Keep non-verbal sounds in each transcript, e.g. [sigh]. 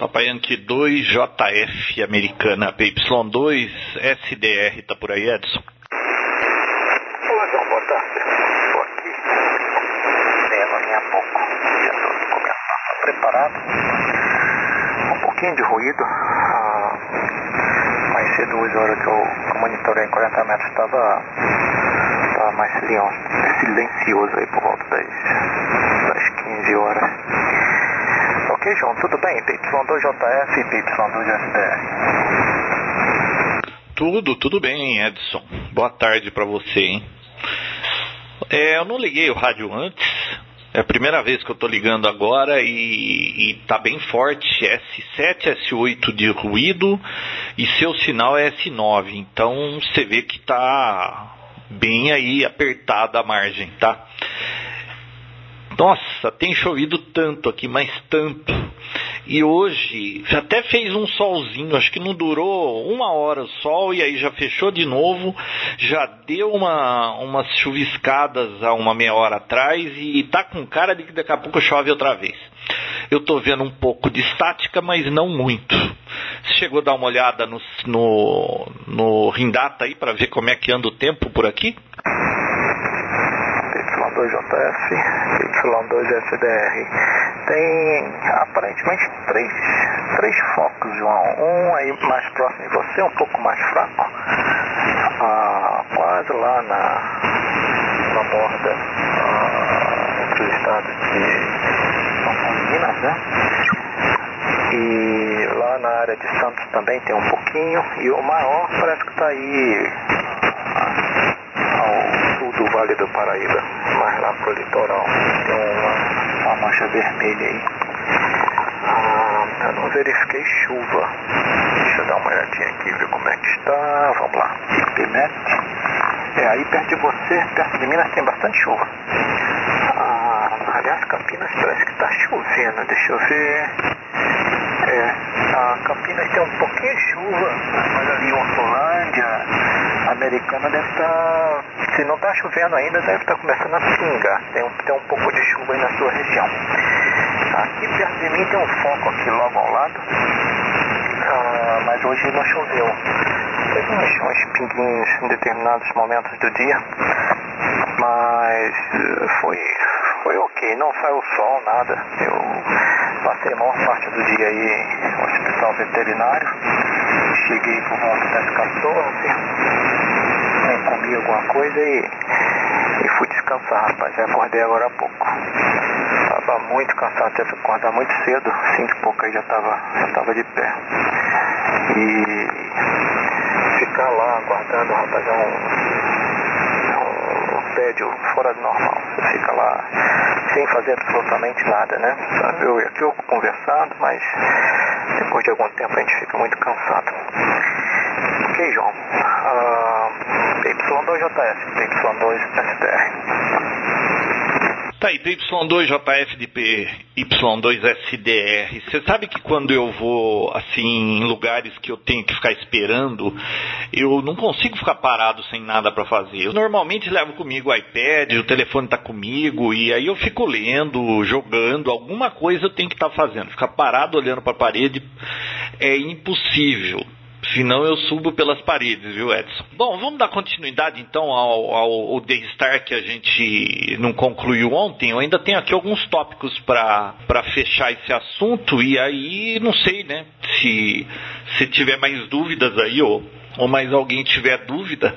Papai Yankee 2, JF americana, PY2, SDR, tá por aí, Edson? Olá, João, boa tarde. Estou aqui, vendo ali a pouco, já começando, tá preparado. Um pouquinho de ruído. Ah, mais cedo, a hora que eu monitorei em 40 metros, estava tava mais silencioso aí por volta das, das 15 horas. João, tudo bem? PY2JF e PY2SDR. Tudo, tudo bem, Edson. Boa tarde para você, hein? É, eu não liguei o rádio antes. É a primeira vez que eu tô ligando agora e, e tá bem forte. S7, S8 de ruído e seu sinal é S9. Então você vê que tá bem aí apertada a margem, tá? Nossa, tem chovido tanto aqui, mas tanto. E hoje até fez um solzinho, acho que não durou uma hora o sol e aí já fechou de novo. Já deu uma, umas chuviscadas há uma meia hora atrás e tá com cara de que daqui a pouco chove outra vez. Eu tô vendo um pouco de estática, mas não muito. Chegou a dar uma olhada no, no, no Rindata aí para ver como é que anda o tempo por aqui? Y2JF, Y2SDR. Tem aparentemente três, três focos, João. Um aí mais próximo de você, um pouco mais fraco. Ah, quase lá na, na borda ah, entre os estados de São Minas, né? E lá na área de Santos também tem um pouquinho. E o maior parece que está aí ao sul do Vale do Paraíba, mais lá pro litoral. Tem uma, uma mancha vermelha aí. Ah, eu não verifiquei chuva. Deixa eu dar uma olhadinha aqui, ver como é que está. Vamos lá. IPMET. É, aí perto de você, perto de Minas, tem bastante chuva. Ah, aliás, Campinas parece que está chovendo. Deixa eu ver. É, a Campinas tem um pouquinho de chuva, mas ali Hortolândia, Americana deve estar, tá, se não está chovendo ainda, deve estar tá começando a pingar. Tem um, tem um pouco de chuva aí na sua região. Aqui perto de mim tem um foco aqui logo ao lado, ah, mas hoje não choveu. Teve uns, uns pinguinhos em determinados momentos do dia, mas foi, foi ok, não saiu sol, nada. Eu passei a maior parte do dia aí no hospital veterinário. Cheguei por volta das 14, comi alguma coisa e, e fui descansar, rapaz. Eu acordei agora há pouco. Tava muito cansado, teve que acordar muito cedo, cinco e pouco aí já tava, já tava de pé. E ficar lá aguardando, rapaz, é um, um tédio fora do normal. Fica lá sem fazer absolutamente nada, né? Eu e aqui eu conversando, mas depois de algum tempo a gente fica muito cansado. Ok, João. Uh, Y2JS, Y2SDR. Tá aí, PY2JF de PY2SDR. Você sabe que quando eu vou, assim, em lugares que eu tenho que ficar esperando, eu não consigo ficar parado sem nada para fazer. Eu normalmente levo comigo o iPad, o telefone tá comigo, e aí eu fico lendo, jogando, alguma coisa eu tenho que estar tá fazendo. Ficar parado olhando para a parede é impossível. Senão eu subo pelas paredes, viu, Edson? Bom, vamos dar continuidade então ao, ao, ao Daystar que a gente não concluiu ontem. Eu ainda tenho aqui alguns tópicos para fechar esse assunto e aí não sei, né? Se, se tiver mais dúvidas aí ou ou mais alguém tiver dúvida.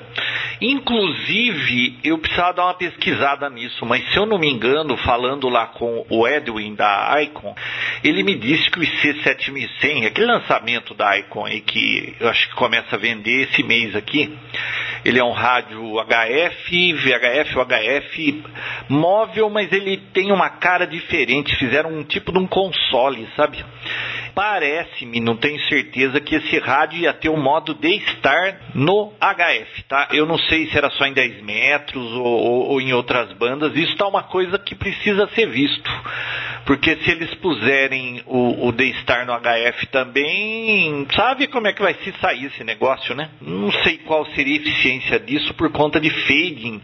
Inclusive, eu precisava dar uma pesquisada nisso, mas se eu não me engano, falando lá com o Edwin da Icon, ele me disse que o IC7100, aquele lançamento da Icon aí que eu acho que começa a vender esse mês aqui, ele é um rádio HF, VHF HF móvel, mas ele tem uma cara diferente, fizeram um tipo de um console, sabe? Parece-me, não tenho certeza, que esse rádio ia ter o modo de estar no HF, tá? Eu não sei se era só em 10 metros ou, ou, ou em outras bandas. Isso tá uma coisa que precisa ser visto. Porque se eles puserem o, o D-Star no HF também, sabe como é que vai se sair esse negócio, né? Não sei qual seria a eficiência disso por conta de fading.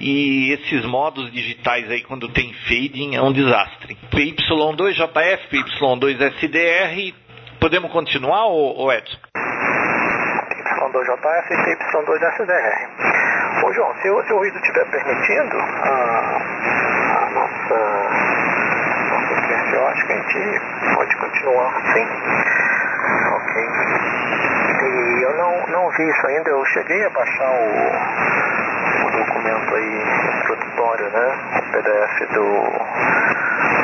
E esses modos digitais aí, quando tem fading, é um desastre. PY2JF, PY2SDR, Podemos continuar, ô, Edson? Y2JF e Y2SDR. Ô João, se, o, se o ruído estiver permitindo, a, a nossa, nossa eu acho que a gente pode continuar assim. Ok. E eu não, não vi isso ainda, eu cheguei a baixar o, o documento aí introdutório, né? O PDF do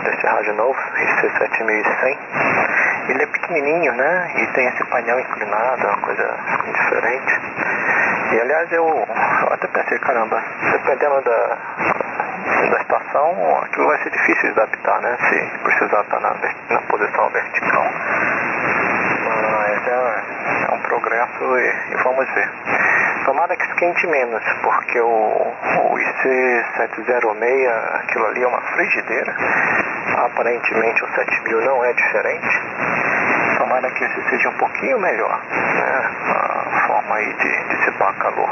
desse rádio novo, IC7100. Ele é pequenininho, né? E tem esse painel inclinado, uma coisa diferente. E aliás, eu, eu até pensei, caramba, dependendo da, da estação, aquilo vai ser difícil de adaptar, né? Se precisar estar na, na posição vertical. Mas é, é um progresso e, e, vamos ver. Tomara que esquente menos, porque o, o IC706, aquilo ali é uma frigideira. Aparentemente o 7000 não é diferente. Tomara que esse seja um pouquinho melhor, né? A forma aí de dissipar calor.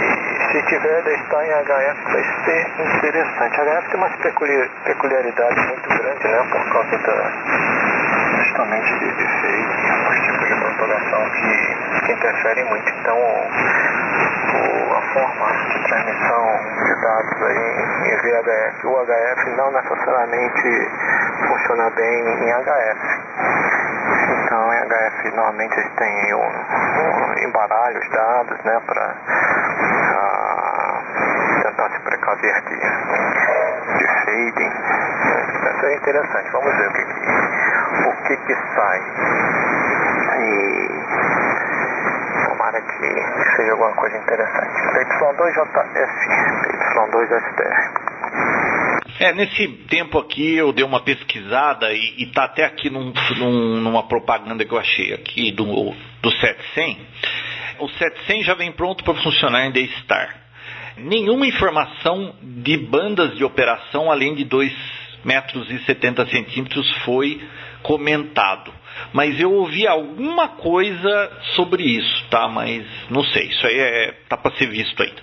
E se tiver de estar em HF vai ser interessante. A HF tem uma peculiaridade muito grande, né? Por causa da, justamente de, de fake, os tipos de propagação que, que interferem muito. Então, forma de transmissão de dados aí em VHF, o HF não necessariamente funciona bem em HF. Então, em HF normalmente eles têm um, um embaralho os dados, né, para tentar se precaver de, de fading. Isso é interessante. Vamos ver o que, que, o que, que sai. E que seja alguma coisa interessante. Y2JF, Y2SDR. É, nesse tempo aqui eu dei uma pesquisada e, está até aqui num, num, numa propaganda que eu achei aqui do, do 700. O 700 já vem pronto para funcionar em D-Star. Nenhuma informação de bandas de operação além de 2 metros e 70 centímetros foi comentado. Mas eu ouvi alguma coisa sobre isso, tá? Mas não sei, isso aí é, tá para ser visto ainda.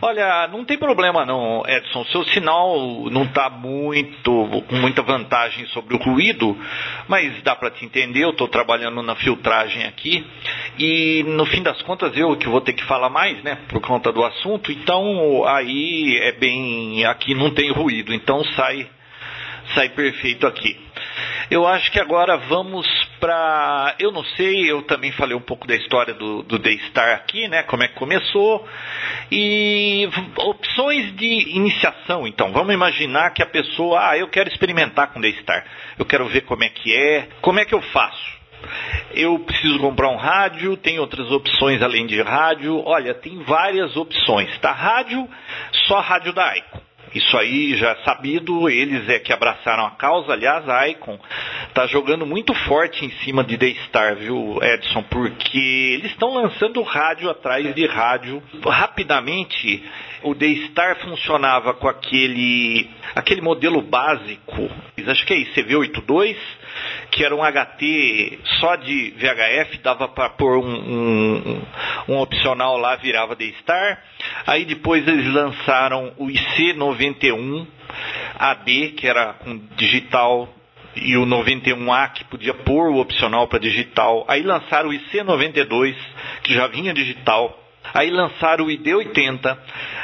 Olha, não tem problema não, Edson. Seu sinal não está muito com muita vantagem sobre o ruído, mas dá para te entender. Eu estou trabalhando na filtragem aqui e no fim das contas eu que vou ter que falar mais, né? Por conta do assunto. Então aí é bem, aqui não tem ruído, então sai sai perfeito aqui. Eu acho que agora vamos para. Eu não sei, eu também falei um pouco da história do, do Daystar aqui, né? Como é que começou. E opções de iniciação, então. Vamos imaginar que a pessoa, ah, eu quero experimentar com Daystar. Eu quero ver como é que é. Como é que eu faço? Eu preciso comprar um rádio, tem outras opções além de rádio. Olha, tem várias opções, tá? Rádio, só rádio da Icon. Isso aí já é sabido, eles é que abraçaram a causa. Aliás, a Icon está jogando muito forte em cima de Daystar, viu, Edson? Porque eles estão lançando rádio atrás de rádio. Rapidamente, o Daystar funcionava com aquele, aquele modelo básico, acho que é ICV82, que era um HT só de VHF, dava para pôr um, um, um, opcional lá, virava Daystar. Aí depois eles lançaram o IC91 AD, que era com digital e o 91A que podia pôr o opcional para digital. Aí lançaram o IC92 que já vinha digital. Aí lançaram o ID80,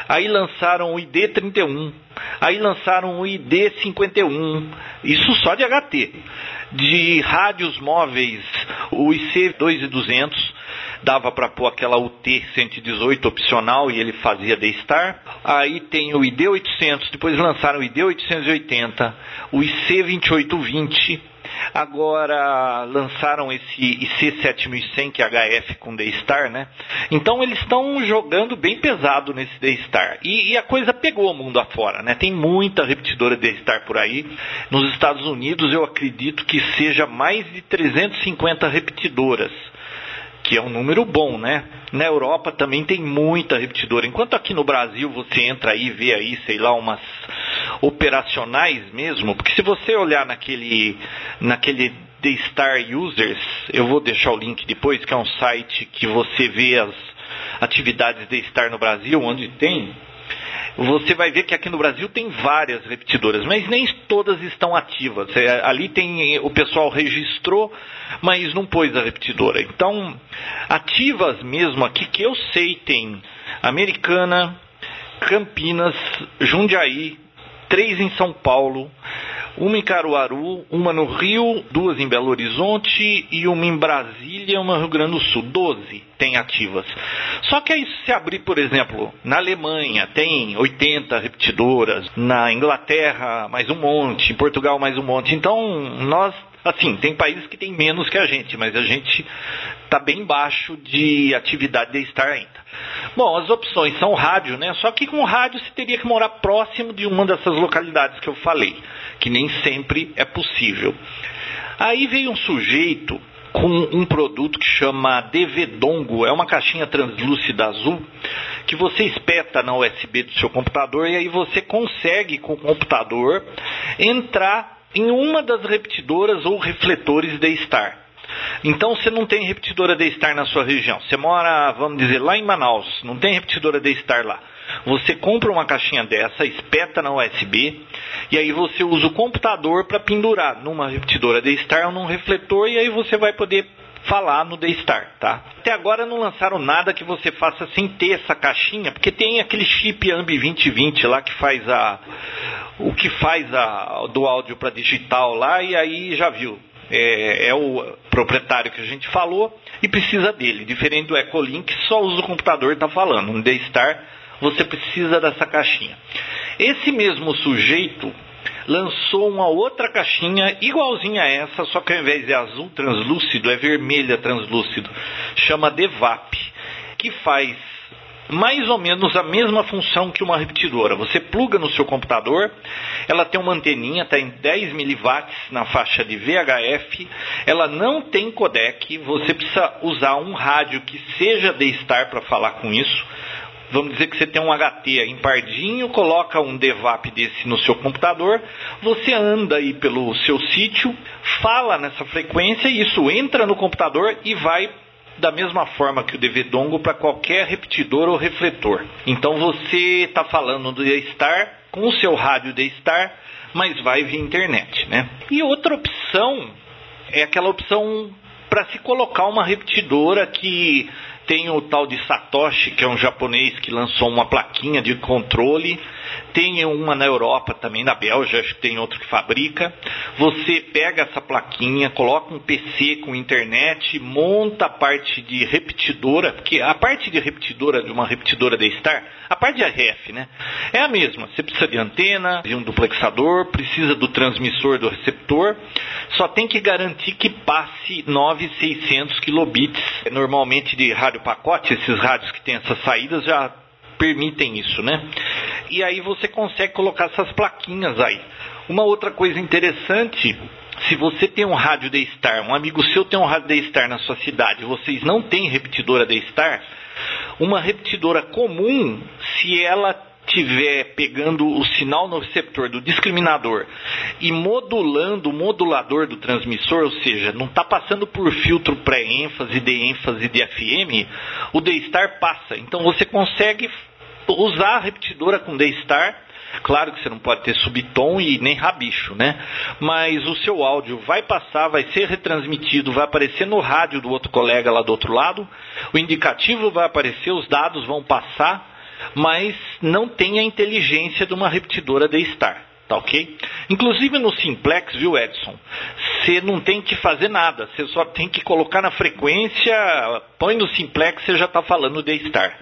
aí lançaram o ID31, aí lançaram o ID51, isso só de HT. De rádios móveis, o IC2200 dava para pôr aquela UT118 opcional e ele fazia D-Star. Aí tem o ID800, depois lançaram o ID880, o IC2820, Agora lançaram esse IC7100 que é HF com D-Star, né? Então eles estão jogando bem pesado nesse D-Star. E, e, a coisa pegou o mundo afora, né? Tem muita repetidora D-Star por aí. Nos Estados Unidos eu acredito que seja mais de 350 repetidoras que é um número bom, né? Na Europa também tem muita repetidora. Enquanto aqui no Brasil você entra aí e vê aí, sei lá, umas operacionais mesmo, porque se você olhar naquele naquele The Star Users, eu vou deixar o link depois, que é um site que você vê as atividades de Star no Brasil, onde tem você vai ver que aqui no Brasil tem várias repetidoras, mas nem todas estão ativas. É, ali tem o pessoal registrou, mas não pôs a repetidora. Então, ativas mesmo aqui que eu sei tem Americana, Campinas, Jundiaí, três em São Paulo, uma em Caruaru, uma no Rio, duas em Belo Horizonte e uma em Brasília, uma no Rio Grande do Sul. Doze tem ativas. Só que aí se abrir, por exemplo, na Alemanha tem 80 repetidoras, na Inglaterra mais um monte, em Portugal mais um monte. Então nós Assim, tem países que tem menos que a gente, mas a gente está bem baixo de atividade de estar ainda. Bom, as opções são rádio, né? Só que com rádio você teria que morar próximo de uma dessas localidades que eu falei, que nem sempre é possível. Aí veio um sujeito com um produto que chama DV-Dongo, é uma caixinha translúcida azul que você espeta na USB do seu computador e aí você consegue com o computador entrar em uma das repetidoras ou refletores da Star. Então você não tem repetidora da Star na sua região. Você mora, vamos dizer, lá em Manaus, não tem repetidora da Star lá. Você compra uma caixinha dessa, espeta na USB e aí você usa o computador para pendurar numa repetidora da Star ou num refletor e aí você vai poder falar no D-Star, tá? Até agora não lançaram nada que você faça sem ter essa caixinha, porque tem aquele chip AMB 2020 lá que faz a o que faz a do áudio para digital lá e aí já viu. É, é, o proprietário que a gente falou e precisa dele. Diferente do Ecolink, só usa o computador está falando. No D-Star você precisa dessa caixinha. Esse mesmo sujeito lançou uma outra caixinha igualzinha a essa, só que ao invés de azul translúcido, é vermelha translúcido. Chama Devap, que faz mais ou menos a mesma função que uma repetidora. Você pluga no seu computador, ela tem uma anteninha, está em 10 miliwatts na faixa de VHF, ela não tem codec, você precisa usar um rádio que seja D-Star para falar com isso vamos dizer que você tem um HT aí pardinho, coloca um DEVAP desse no seu computador, você anda aí pelo seu sítio, fala nessa frequência e isso entra no computador e vai da mesma forma que o DV Dongo para qualquer repetidor ou refletor. Então você está falando do D-Star com o seu rádio D-Star, mas vai via internet, né? E outra opção é aquela opção para se colocar uma repetidora que tem o tal de Satoshi, que é um japonês que lançou uma plaquinha de controle. Tem uma na Europa também, na Bélgica, acho que tem outro que fabrica. Você pega essa plaquinha, coloca um PC com internet, monta a parte de repetidora, porque a parte de repetidora de uma repetidora da Star, a parte de RF, né? É a mesma. Você precisa de antena, de um duplexador, precisa do transmissor do receptor. Só tem que garantir que passe 9600 kilobits, normalmente de rádio pacote, esses rádios que têm essas saídas já permitem isso, né? E aí você consegue colocar essas plaquinhas aí. Uma outra coisa interessante, se você tem um rádio D-Star, um amigo seu tem um rádio D-Star na sua cidade, vocês não têm repetidora D-Star, uma repetidora comum, se ela tiver pegando o sinal no receptor do discriminador e modulando o modulador do transmissor, ou seja, não está passando por filtro pré-ênfase, de ênfase de FM, o D-Star passa. Então você consegue usar a repetidora com D-Star. Claro que você não pode ter subtom e nem rabicho, né? Mas o seu áudio vai passar, vai ser retransmitido, vai aparecer no rádio do outro colega lá do outro lado, o indicativo vai aparecer, os dados vão passar mas não tem a inteligência de uma repetidora D-Star. Tá ok? Inclusive no simplex, viu, Edson? Você não tem que fazer nada, você só tem que colocar na frequência, põe no simplex, você já está falando D-Star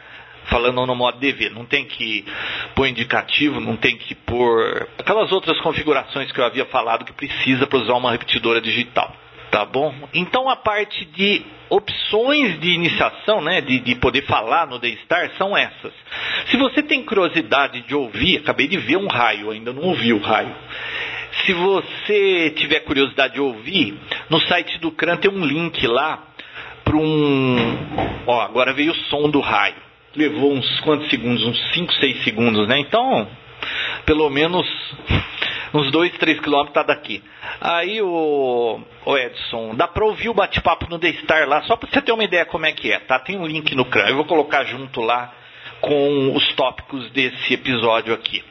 falando no modo DV, não tem que pôr indicativo, não tem que pôr aquelas outras configurações que eu havia falado que precisa para usar uma repetidora digital. Tá bom? Então a parte de opções de iniciação, né, de, de poder falar no D-Star são essas. Se você tem curiosidade de ouvir, acabei de ver um raio, ainda não ouvi o raio. Se você tiver curiosidade de ouvir, no site do CRAN tem um link lá para um. Ó, agora veio o som do raio. Levou uns quantos segundos? Uns 5, 6 segundos, né? Então, pelo menos uns 2, 3 quilômetros tá daqui. Aí o, o Edson, dá para ouvir o bate-papo no The Star lá, só para você ter uma ideia como é que é, tá? Tem um link no CRAN, eu vou colocar junto lá com os tópicos desse episódio aqui.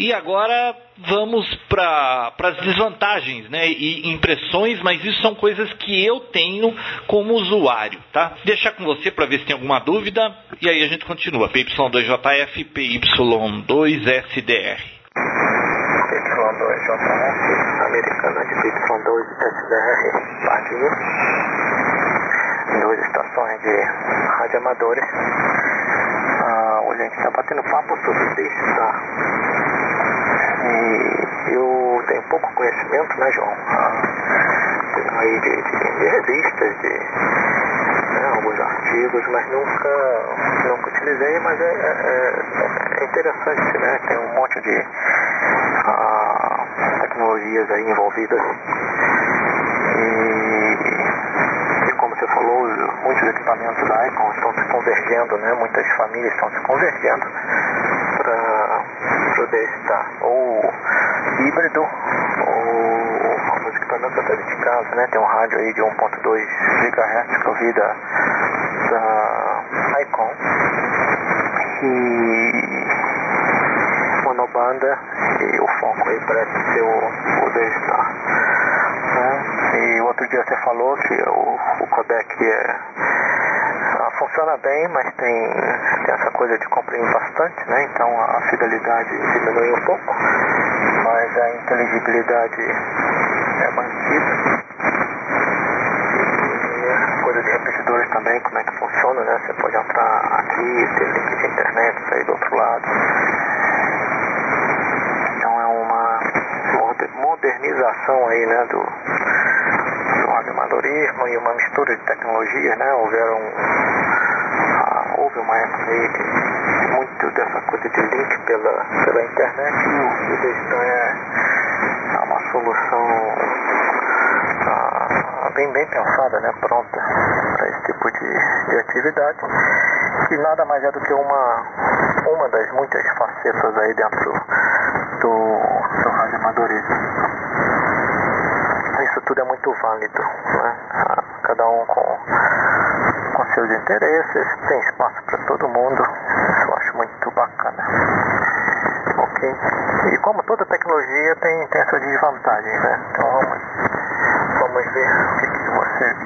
E agora vamos para as desvantagens né, e impressões, mas isso são coisas que eu tenho como usuário. Tá? Deixar com você para ver se tem alguma dúvida e aí a gente continua. PY2JF, PY2SDR. PY2JF, americana de PY2SDR, parte 1. Duas estações de radioamadores. Ah, hoje a gente está batendo papo sobre isso, tá? E eu tenho pouco conhecimento, né, João? Aí de, de, de, revistas, de né, alguns artigos, mas nunca, nunca utilizei, mas é, é, é interessante, né? Tem um monte de ah, tecnologias aí envolvidas. E, e como você falou, muitos equipamentos da Icon estão se convergendo, né? Muitas famílias estão se convergendo para poder estar ou híbrido ou alguns equipamentos até de casa, né? Tem um rádio aí de 1.2 GHz que eu vi da, da Icon e e o foco aí parece ser o, o D-Star. Né? E outro dia você falou que o, o codec é funciona bem, mas tem, tem essa coisa de comprimir bastante, né? Então a fidelidade diminui um pouco, mas a inteligibilidade é mantida. E coisa de repetidores também, como é que funciona, né? Você pode entrar aqui, ter link de internet, sair do outro lado. Então é uma modernização aí, né, do, do amadorismo e uma mistura de tecnologias, né? Houveram houve uma época aí de muito dessa coisa de link pela, pela internet e o Destan é, é uma solução ah, bem, bem pensada, né, pronta para esse tipo de, de atividade que nada mais é do que uma, uma das muitas facetas aí dentro do, Isso tudo é muito válido, né? Cada um com com seus interesses, tem espaço para todo mundo, isso eu acho muito bacana. Ok? E como toda tecnologia tem, tem desvantagens, né? Então vamos, vamos ver o que, que você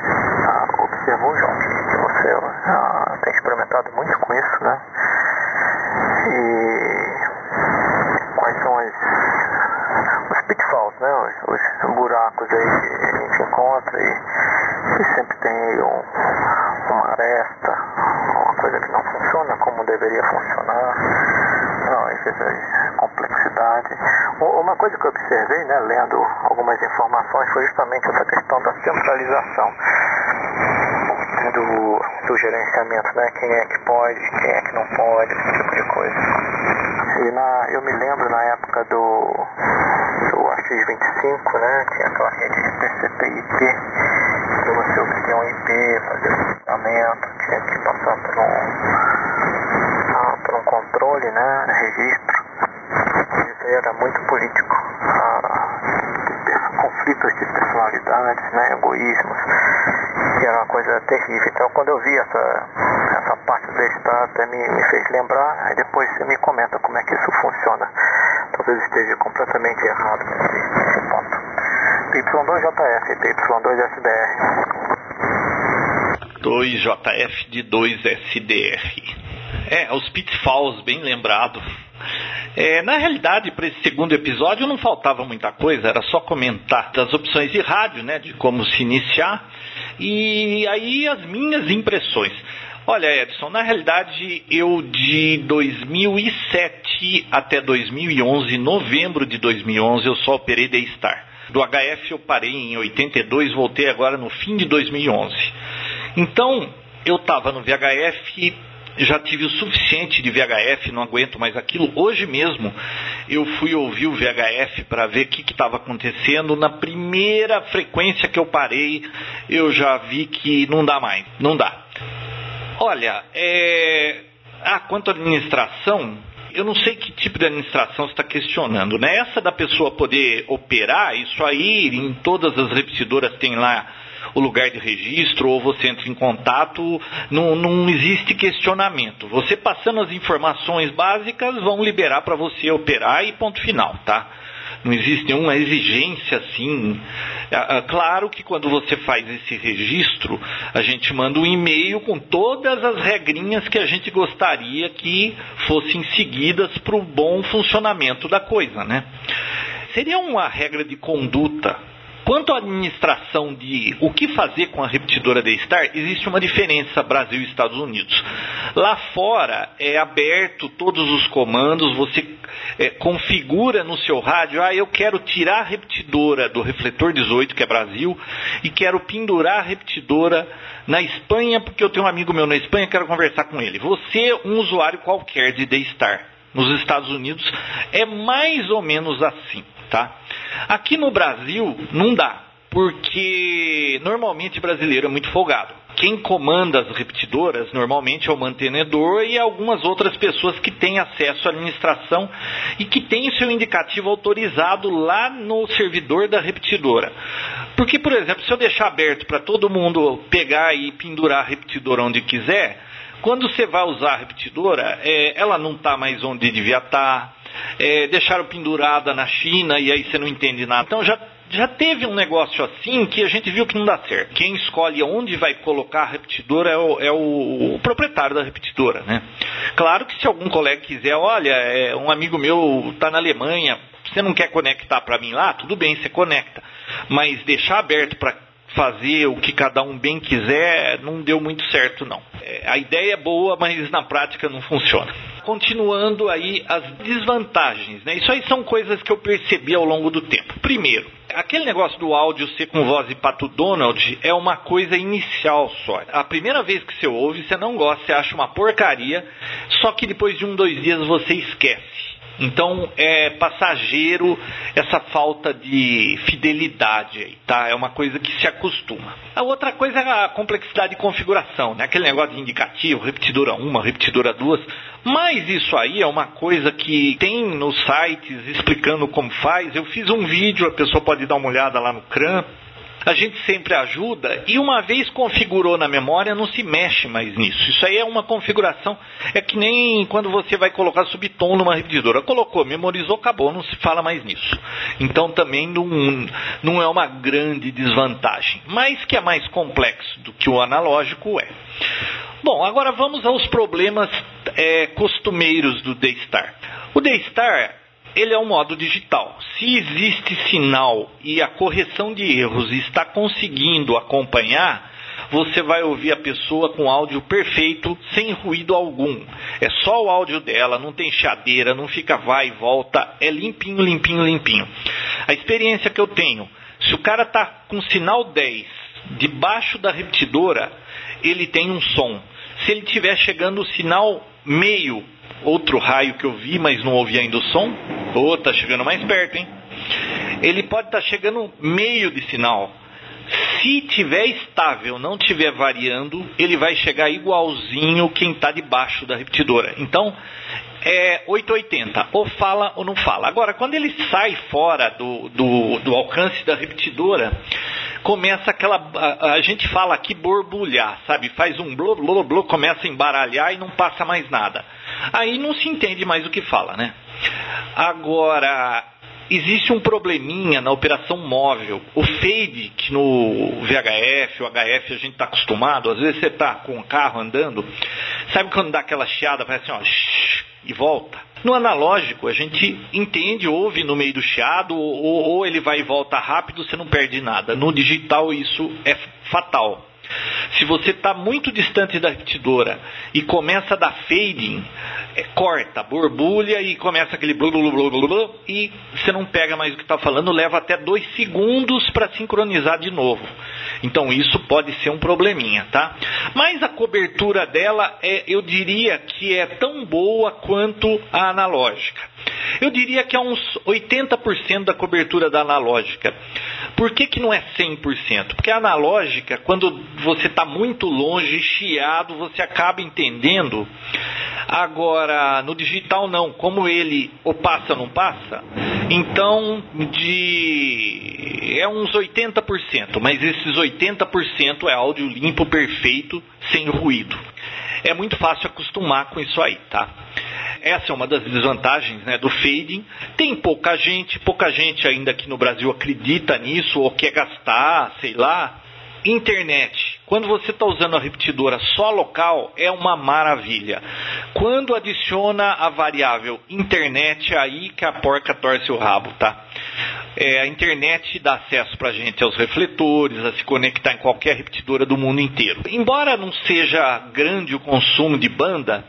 ah, observou, João, que, que você ah, tem experimentado muito com isso, né? E quais são as, os pitfalls, né? Os, os buracos aí que a gente encontra e, e sempre tem um, uma aresta, uma coisa que não funciona como deveria funcionar, não, às vezes complexidade. Uma coisa que eu observei, né, lendo algumas informações, foi justamente essa questão da centralização do, do gerenciamento, né? Quem é que pode, quem é que não pode, esse tipo de coisa. E na, eu me lembro na época do, do AX25, né? Tinha aquela rede TCP/IP, que você obtinha um IP, fazia funcionamento, tinha que passar por um, ah, por um controle, né? Registro. Isso aí era muito político. Ah, conflitos de personalidades, né? Egoísmos que era uma coisa terrível. Então, quando eu vi essa, essa parte do Estado, até me, me fez lembrar, aí depois você me comenta como é que isso funciona. Talvez esteja completamente errado nesse, nesse ponto. PY2JF, PY2SDR. 2JF de 2SDR. É, os pitfalls, bem lembrado. É, na realidade, para esse segundo episódio não faltava muita coisa, era só comentar das opções de rádio, né, de como se iniciar, e aí as minhas impressões. Olha, Edson, na realidade eu de 2007 até 2011, novembro de 2011, eu só operei Daystar. Do HF eu parei em 82, voltei agora no fim de 2011. Então, eu estava no VHF já tive o suficiente de VHF, não aguento mais aquilo. Hoje mesmo eu fui ouvir o VHF para ver o que estava acontecendo. Na primeira frequência que eu parei, eu já vi que não dá mais, não dá. Olha, é... ah, quanto à administração, eu não sei que tipo de administração você está questionando, né? Essa da pessoa poder operar, isso aí em todas as repetidoras tem lá o lugar de registro ou você entra em contato, não, não existe questionamento. Você passando as informações básicas vão liberar para você operar e ponto final, tá? Não existe nenhuma exigência assim. É, é, claro que quando você faz esse registro, a gente manda um e-mail com todas as regrinhas que a gente gostaria que fossem seguidas para o bom funcionamento da coisa, né? Seria uma regra de conduta Quanto à administração de o que fazer com a repetidora D-Star, existe uma diferença Brasil e Estados Unidos. Lá fora é aberto todos os comandos, você é, configura no seu rádio, ah, eu quero tirar a repetidora do refletor 18, que é Brasil, e quero pendurar a repetidora na Espanha, porque eu tenho um amigo meu na Espanha, quero conversar com ele. Você, um usuário qualquer de D-Star, nos Estados Unidos, é mais ou menos assim tá? Aqui no Brasil não dá, porque normalmente brasileiro é muito folgado. Quem comanda as repetidoras normalmente é o mantenedor e algumas outras pessoas que têm acesso à administração e que têm seu indicativo autorizado lá no servidor da repetidora. Porque, por exemplo, se eu deixar aberto para todo mundo pegar e pendurar a repetidora onde quiser, quando você vai usar a repetidora, é, ela não está mais onde devia estar. Tá, é, deixaram pendurada na China e aí você não entende nada. Então já já teve um negócio assim que a gente viu que não dá certo. Quem escolhe onde vai colocar a repetidora é o, é o, o proprietário da repetidora, né? Claro que se algum colega quiser, olha, é, um amigo meu está na Alemanha, você não quer conectar para mim lá? Tudo bem, você conecta. Mas deixar aberto para fazer o que cada um bem quiser não deu muito certo, não. É, a ideia é boa, mas na prática não funciona continuando aí as desvantagens, né? Isso aí são coisas que eu percebi ao longo do tempo. Primeiro, aquele negócio do áudio ser com voz de Pato Donald é uma coisa inicial só. A primeira vez que você ouve, você não gosta, você acha uma porcaria, só que depois de um, dois dias você esquece. Então é passageiro essa falta de fidelidade aí, tá? É uma coisa que se acostuma. A outra coisa é a complexidade de configuração, né? Aquele negócio de indicativo, repetidora 1, repetidora 2. Mas isso aí é uma coisa que tem nos sites explicando como faz. Eu fiz um vídeo, a pessoa pode dar uma olhada lá no CRAM a gente sempre ajuda e uma vez configurou na memória não se mexe mais nisso. Isso aí é uma configuração, é que nem quando você vai colocar subtom numa repetidora. Colocou, memorizou, acabou, não se fala mais nisso. Então também não, não é uma grande desvantagem, mas que é mais complexo do que o analógico é. Bom, agora vamos aos problemas é, costumeiros do D-Star. O D-Star ele é um modo digital. Se existe sinal e a correção de erros está conseguindo acompanhar, você vai ouvir a pessoa com áudio perfeito, sem ruído algum. É só o áudio dela, não tem chadeira, não fica vai e volta, é limpinho, limpinho, limpinho. A experiência que eu tenho, se o cara está com sinal 10 debaixo da repetidora, ele tem um som. Se ele estiver chegando o sinal meio outro raio que eu vi, mas não ouvi ainda o som. Ou oh, tá chegando mais perto, hein? Ele pode estar tá chegando meio de sinal. Se tiver estável, não tiver variando, ele vai chegar igualzinho quem está debaixo da repetidora. Então, é 880, ou fala ou não fala. Agora, quando ele sai fora do, do, do alcance da repetidora, começa aquela. A, a, gente fala aqui borbulhar, sabe? Faz um blô, blô, blô, começa a embaralhar e não passa mais nada. Aí não se entende mais o que fala, né? Agora, existe um probleminha na operação móvel. O fade, que no VHF, o HF a gente está acostumado, às vezes você está com o carro andando, sabe quando dá aquela chiada, faz assim, ó, shh, e volta. No analógico, a gente entende, ouve no meio do chiado, ou, ou ele vai e volta rápido, você não perde nada. No digital, isso é fatal. Se você está muito distante da repetidora e começa a dar fading, é, corta, borbulha e começa aquele blu, blu, blu, blu, blu e você não pega mais o que está falando, leva até dois segundos para sincronizar de novo. Então isso pode ser um probleminha, tá? Mas a cobertura dela é, eu diria que é tão boa quanto a analógica. Eu diria que é uns 80% da cobertura da analógica. Por que, que não é 100%? Porque a analógica, quando você está muito longe, chiado, você acaba entendendo. Agora, no digital não. Como ele ou passa ou não passa, então de é uns 80%, mas esses 80% é áudio limpo, perfeito, sem ruído. É muito fácil acostumar com isso aí, tá? Essa é uma das desvantagens né, do fading. Tem pouca gente, pouca gente ainda aqui no Brasil acredita nisso ou quer gastar, sei lá. Internet. Quando você está usando a repetidora só local, é uma maravilha. Quando adiciona a variável internet, é aí que a porca torce o rabo, tá? É, a internet dá acesso para a gente aos refletores, a se conectar em qualquer repetidora do mundo inteiro. Embora não seja grande o consumo de banda,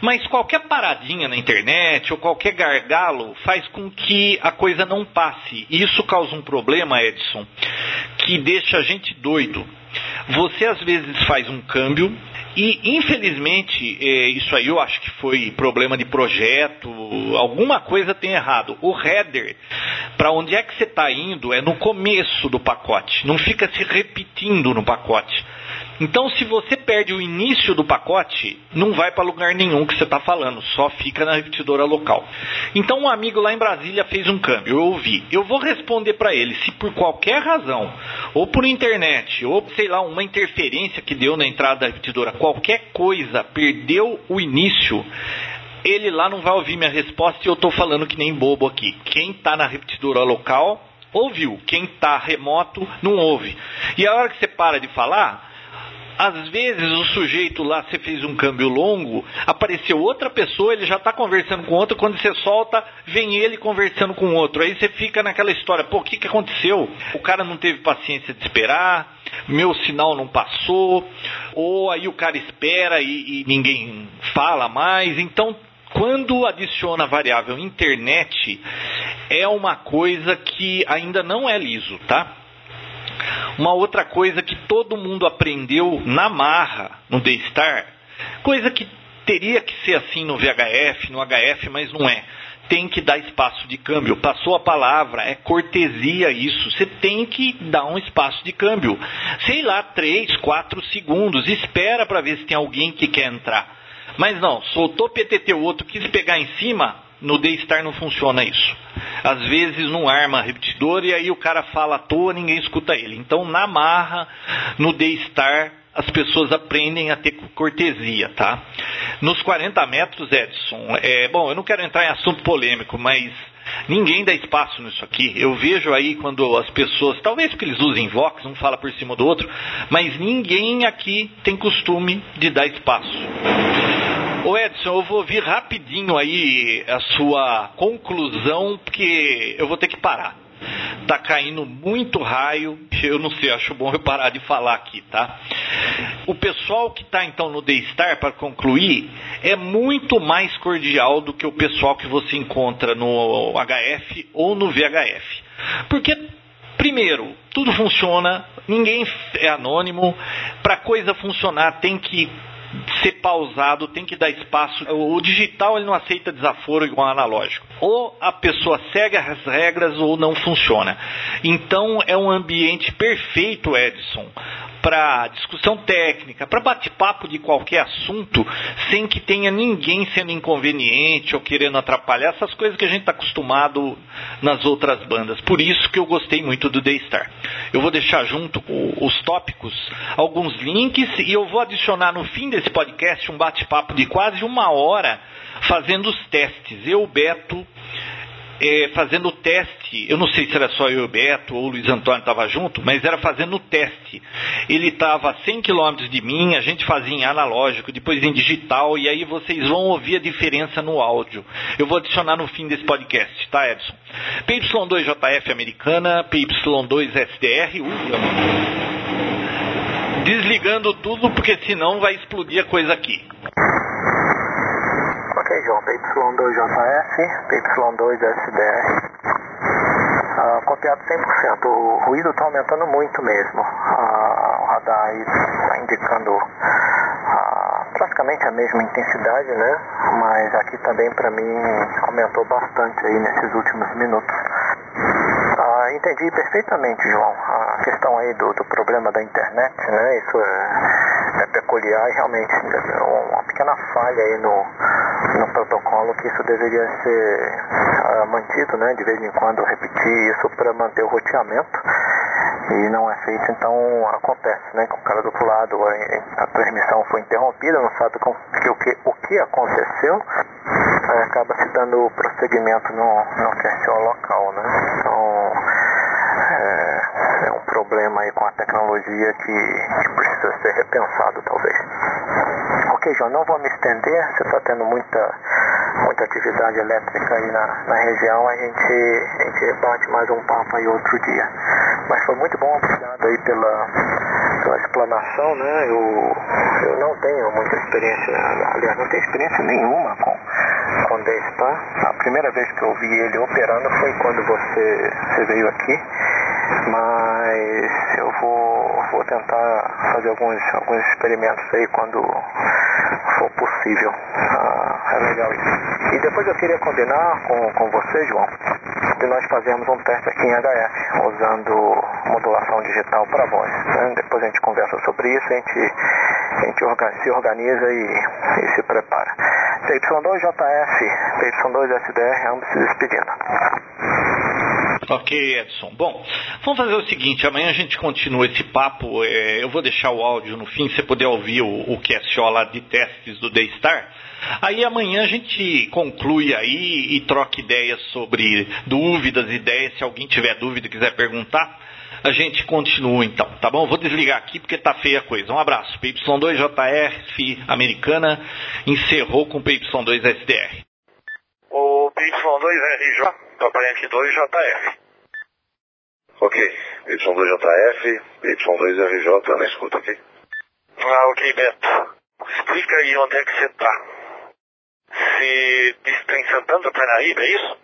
mas qualquer paradinha na internet ou qualquer gargalo faz com que a coisa não passe. E isso causa um problema, Edson, que deixa a gente doido. Você às vezes faz um câmbio e infelizmente é, isso aí eu acho que foi problema de projeto, alguma coisa tem errado. O header, para onde é que você está indo, é no começo do pacote, não fica se repetindo no pacote. Então, se você perde o início do pacote, não vai para lugar nenhum que você está falando, só fica na repetidora local. Então, um amigo lá em Brasília fez um câmbio, eu ouvi. Eu vou responder para ele se por qualquer razão, ou por internet, ou sei lá, uma interferência que deu na entrada da repetidora, qualquer coisa perdeu o início, ele lá não vai ouvir minha resposta e eu estou falando que nem bobo aqui. Quem está na repetidora local ouviu, quem está remoto não ouve. E a hora que você para de falar, às vezes o sujeito lá, você fez um câmbio longo, apareceu outra pessoa, ele já está conversando com outro, quando você solta, vem ele conversando com outro. Aí você fica naquela história, pô, o que, que aconteceu? O cara não teve paciência de esperar, meu sinal não passou, ou aí o cara espera e, e ninguém fala mais. Então, quando adiciona a variável internet, é uma coisa que ainda não é liso, tá? Uma outra coisa que todo mundo aprendeu na marra no D-Star, coisa que teria que ser assim no VHF, no HF, mas não é. Tem que dar espaço de câmbio. Passou a palavra, é cortesia isso. Você tem que dar um espaço de câmbio. Sei lá, 3, 4 segundos. Espera para ver se tem alguém que quer entrar. Mas não, soltou PTT, o outro quis pegar em cima, no D-Star não funciona isso. Às vezes não arma repetidor e aí o cara fala à toa, ninguém escuta ele. Então na marra, no D-Star, as pessoas aprendem a ter cortesia, tá? Nos 40 metros, Edson, é, bom, eu não quero entrar em assunto polêmico, mas ninguém dá espaço nisso aqui. Eu vejo aí quando as pessoas, talvez porque eles usem Vox, um fala por cima do outro, mas ninguém aqui tem costume de dar espaço. Ô Edson, eu vou ouvir rapidinho aí a sua conclusão, porque eu vou ter que parar. Tá caindo muito raio, eu não sei, acho bom eu parar de falar aqui, tá? O pessoal que está então no D-Star, para concluir, é muito mais cordial do que o pessoal que você encontra no HF ou no VHF. Porque Primeiro, tudo funciona, ninguém é anônimo. Para coisa funcionar, tem que ser pausado, tem que dar espaço. O digital ele não aceita desaforo igual ao analógico. Ou a pessoa segue as regras ou não funciona. Então é um ambiente perfeito, Edson, para discussão técnica, para bate-papo de qualquer assunto, sem que tenha ninguém sendo inconveniente ou querendo atrapalhar essas coisas que a gente está acostumado nas outras bandas. Por isso que eu gostei muito do Daystar. Eu vou deixar junto os tópicos alguns links e eu vou adicionar no fim desse podcast um bate-papo de quase uma hora fazendo os testes. Eu, Beto, é, fazendo o teste. Eu não sei se era só eu e o Beto ou o Luiz Antônio estava junto, mas era fazendo o teste. Ele estava a 100 km de mim, a gente fazia em analógico, depois em digital, e aí vocês vão ouvir a diferença no áudio. Eu vou adicionar no fim desse podcast, tá, Edson? PY2JF americana, PY2SDR, Desligando tudo, porque senão vai explodir a coisa aqui. João, PY2JF, PY2SDR. Uh, copiado 100%. O ruído está aumentando muito mesmo. Uh, o radar está indicando uh, praticamente a mesma intensidade, né? Mas aqui também para mim aumentou bastante aí nesses últimos minutos. Ah, entendi perfeitamente, João. A questão aí do, do problema da internet, né? Isso é, é peculiar e realmente é uma pequena falha aí no, no protocolo que isso deveria ser uh, mantido, né? De vez em quando repetir isso para manter o roteamento e não é feito, então acontece, né? Que o cara do outro lado, a, a transmissão foi interrompida, não sabe com, que, o, que, o que aconteceu, acaba se dando prosseguimento no, no QSO local, né? Então problema aí com a tecnologia que, que precisa ser repensado talvez. Ok, João, não vou me estender, você está tendo muita, muita atividade elétrica aí na, na região, a gente, a gente bate mais um papo aí outro dia. Mas foi muito bom, obrigado aí pela, pela explanação, né? Eu, eu não tenho muita experiência, aliás, não tenho experiência nenhuma com, com Daystar. A primeira vez que eu vi ele operando foi quando você, você veio aqui, mas eu vou, vou tentar fazer alguns, alguns experimentos aí quando for possível. Ah, é legal isso. E depois eu queria combinar com, com você, João, de nós fazermos um teste aqui em HF, usando modulação digital para voz. Né? Depois a gente conversa sobre isso, a gente, a gente se organiza e, e se prepara. TY2JF, TY2SDR, ambos se despedindo. Ok, Edson. Bom, vamos fazer o seguinte: amanhã a gente continua esse papo. É, eu vou deixar o áudio no fim, você poder ouvir o, o QSO lá de testes do Daystar. Aí amanhã a gente conclui aí e troca ideias sobre dúvidas, ideias. Se alguém tiver dúvida e quiser perguntar, a gente continua então, tá bom? Vou desligar aqui porque tá feia a coisa. Um abraço. PY2JF americana encerrou com PY2SDR. O PY2RJ, aparente 2JF. Ok, PY2JF, PY2RJ na escuta aqui. Ah, ok, Beto. Explica aí onde é que você tá. Você está em Santana Parnaíba, é isso?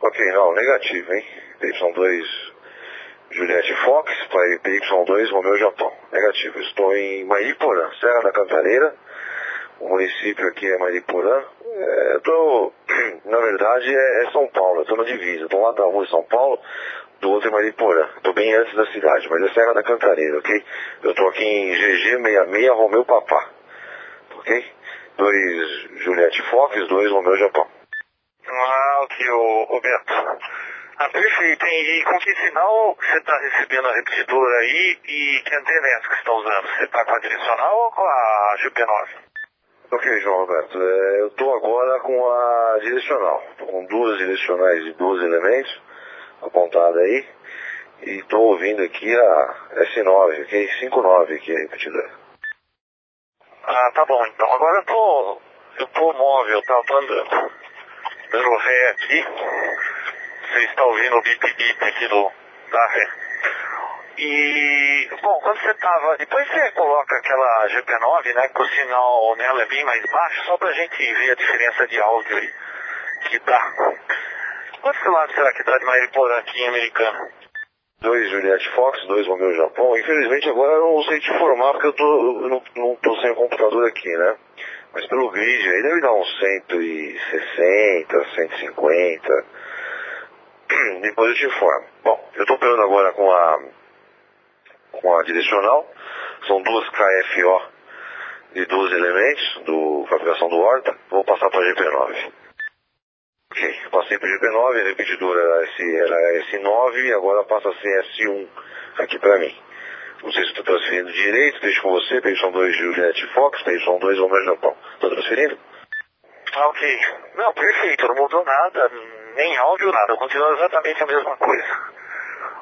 Ok, não, negativo, hein? PY2 Juliette Fox, para PY2 Romeu Japão. Negativo. Estou em Mariporã, Serra da Cantareira. O município aqui é Mariporã. É, tô, [clears throat] na verdade, é, é São Paulo. Estou na divisa. Estou lá da rua São Paulo, do outro é Mariporã. Estou bem antes da cidade, mas é Serra da Cantareira, ok? Eu estou aqui em GG66 Romeu Papá. Ok? Dois Juliette Fox, dois Romeu Japão. Ah, ok, o, o Beto. Ah, perfeito. E com que sinal você está recebendo a repetidora aí e que antena é essa que você está usando? Você está com a direcional ou com a GP9? Ok, João Roberto. É, eu estou agora com a direcional. Estou com duas direcionais de 12 elementos apontada aí. E estou ouvindo aqui a S9, ok? 59 aqui a. Ah, tá bom então. Agora eu tô. Eu tô móvel, tá? Eu tô andando. Dando ré aqui. Você está ouvindo o bip bip aqui do, da ré. E, bom, quando você tava. Depois você coloca aquela GP9, né? Que o sinal nela é bem mais baixo, só pra gente ver a diferença de áudio aí que dá. Quantos quilômetros será que dá de Mariporã aqui em Americana? Dois Juliette Fox, dois Romeo Japão. Infelizmente agora eu não sei te informar porque eu, tô, eu não, não tô sem o computador aqui, né? Mas pelo grid aí deve dar uns 160, 150. Depois eu te informo. Bom, eu estou operando agora com a com a direcional. São duas KFO de 12 elementos do fabricação do Horta. Vou passar para a GP9. Ok, passei para a GP9, a repetidora era, S, era S9 e agora passa a ser S1 aqui para mim. Não sei se estou transferindo direito, deixo com você, PY2 Juliette Fox, PY2 Romeo Japão. Estou transferindo? Ah, ok. Não, perfeito, não mudou nada, nem áudio, nada, continua exatamente a mesma coisa.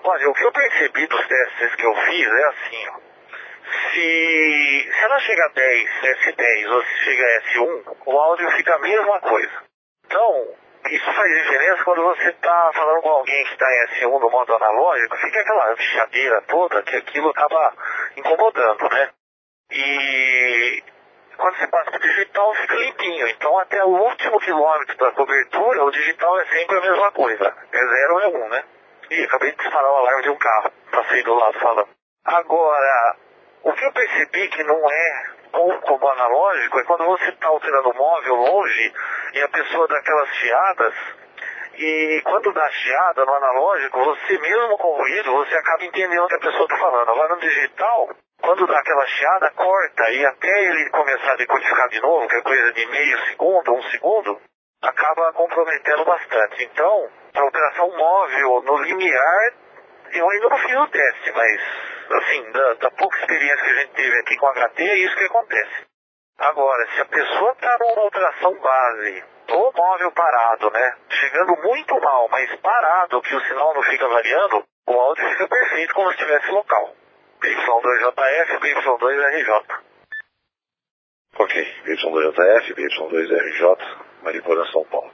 Olha, o que eu percebi dos testes que eu fiz é assim, ó. Se, se ela chega a 10, S10 ou se chega a S1, o áudio fica a mesma coisa. Então, isso faz diferença quando você está falando com alguém que está em S1 no modo analógico, fica aquela bichadeira toda que aquilo acaba incomodando, né? E quando você passa para o digital fica limpinho. Então até o último quilômetro da cobertura, o digital é sempre a mesma coisa. É zero ou é um, né? E acabei de disparar o alarme de um carro. Passei do lado falando. Agora, o que eu percebi que não é bom como analógico é quando você está alterando o móvel longe e a pessoa dá aquelas chiadas. E quando dá chiada no analógico, você mesmo com o ruído, você acaba entendendo o que a pessoa está falando. Agora no digital, quando dá aquela chiada, corta e até ele começar a decodificar de novo, que é coisa de meio segundo, um segundo, acaba comprometendo bastante. Então, a operação móvel no limiar, eu ainda não fiz o teste, mas assim, da, da pouca experiência que a gente teve aqui com HT, é isso que acontece. Agora, se a pessoa está numa operação base, ou móvel parado, né? Chegando muito mal, mas parado, que o sinal não fica variando, o áudio fica perfeito como se estivesse local. PY2JF, PY2RJ. Ok, PY2JF, PY2RJ, Mariporã, São Paulo.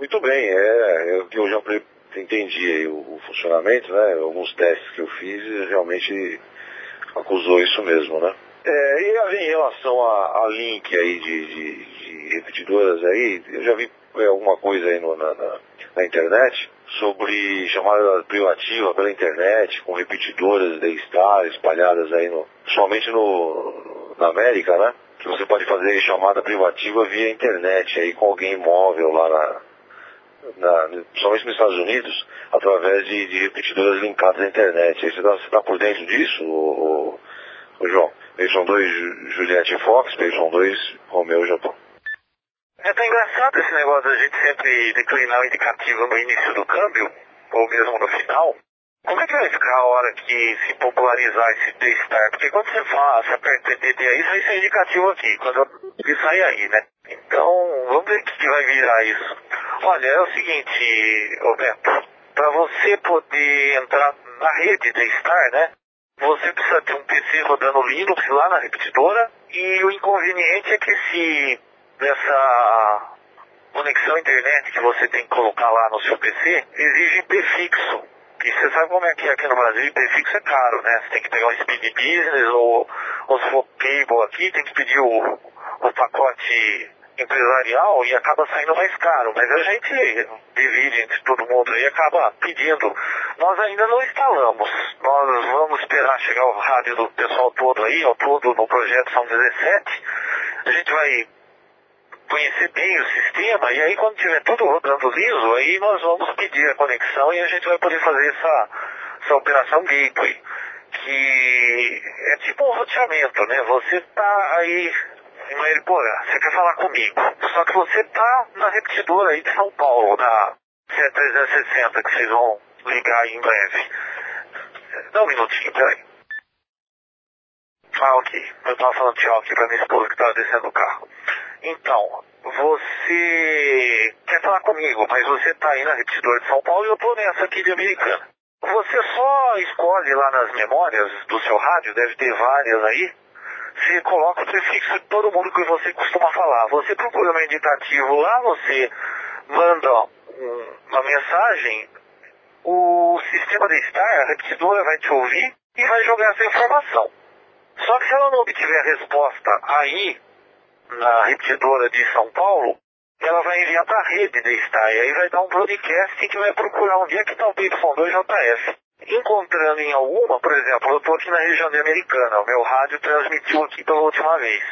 Muito bem, é, é que eu já entendi aí o, o, funcionamento, né? Alguns testes que eu fiz realmente acusou isso mesmo, né? É, e em relação a, a link aí de, de, de, repetidoras aí, eu já vi é, alguma coisa aí no, na, na, na, internet sobre chamada privativa pela internet, com repetidoras da Star espalhadas aí no, somente no, na América, né? Que você pode fazer chamada privativa via internet aí com alguém móvel lá na, na, principalmente nos Estados Unidos, através de, de repetidoras linkadas à internet. Aí você está tá por dentro disso, o, o, o João? Peixão 2 Juliette Fox, Peixão 2 Romeu Japão. É tão engraçado esse negócio da gente sempre declinar o indicativo no início do câmbio, ou mesmo no final. Como é que vai ficar a hora que se popularizar esse D-Star? Porque quando você fala, você aperta TTT aí, sai esse indicativo aqui, quando ele sai aí, né? Então, vamos ver o que vai virar isso. Olha, é o seguinte, Roberto, para você poder entrar na rede D-Star, né? você precisa ter um PC rodando Linux lá na repetidora e o inconveniente é que se nessa conexão internet que você tem que colocar lá no seu PC exige prefixo. E você sabe como é que é aqui no Brasil, prefixo é caro, né? Você tem que pegar um speed business ou, ou se for cable aqui, tem que pedir o, o pacote empresarial e acaba saindo mais caro. Mas a gente divide entre todo mundo e acaba pedindo. Nós ainda não instalamos. Nós vamos esperar chegar o rádio do pessoal todo aí, ao todo no projeto são 17. A gente vai conhecer bem o sistema e aí quando tiver tudo rodando liso, aí nós vamos pedir a conexão e a gente vai poder fazer essa, essa operação gateway. Que é tipo um roteamento, né? Você está aí em Mariporã, você quer falar comigo. Só que você tá na repetidora aí de São Paulo, na C360, que vocês vão ligar aí em breve. Dá um minutinho, peraí. Ah, ok. Eu tava falando tchau aqui pra minha esposa que tava descendo o carro. Então, você quer falar comigo, mas você tá aí na repetidora de São Paulo e eu tô nessa aqui de Americana. Você só escolhe lá nas memórias do seu rádio, deve ter várias aí, você coloca o prefixo de todo mundo que você costuma falar. Você procura no indicativo lá, você manda um, uma mensagem, o sistema de Star, a repetidora, vai te ouvir e vai jogar essa informação. Só que se ela não obtiver a resposta aí, na repetidora de São Paulo, ela vai enviar para a rede de Star. E aí vai dar um broadcast que vai procurar onde é que está o Y2JF encontrando em alguma, por exemplo, eu estou aqui na região de Americana, o meu rádio transmitiu aqui pela última vez.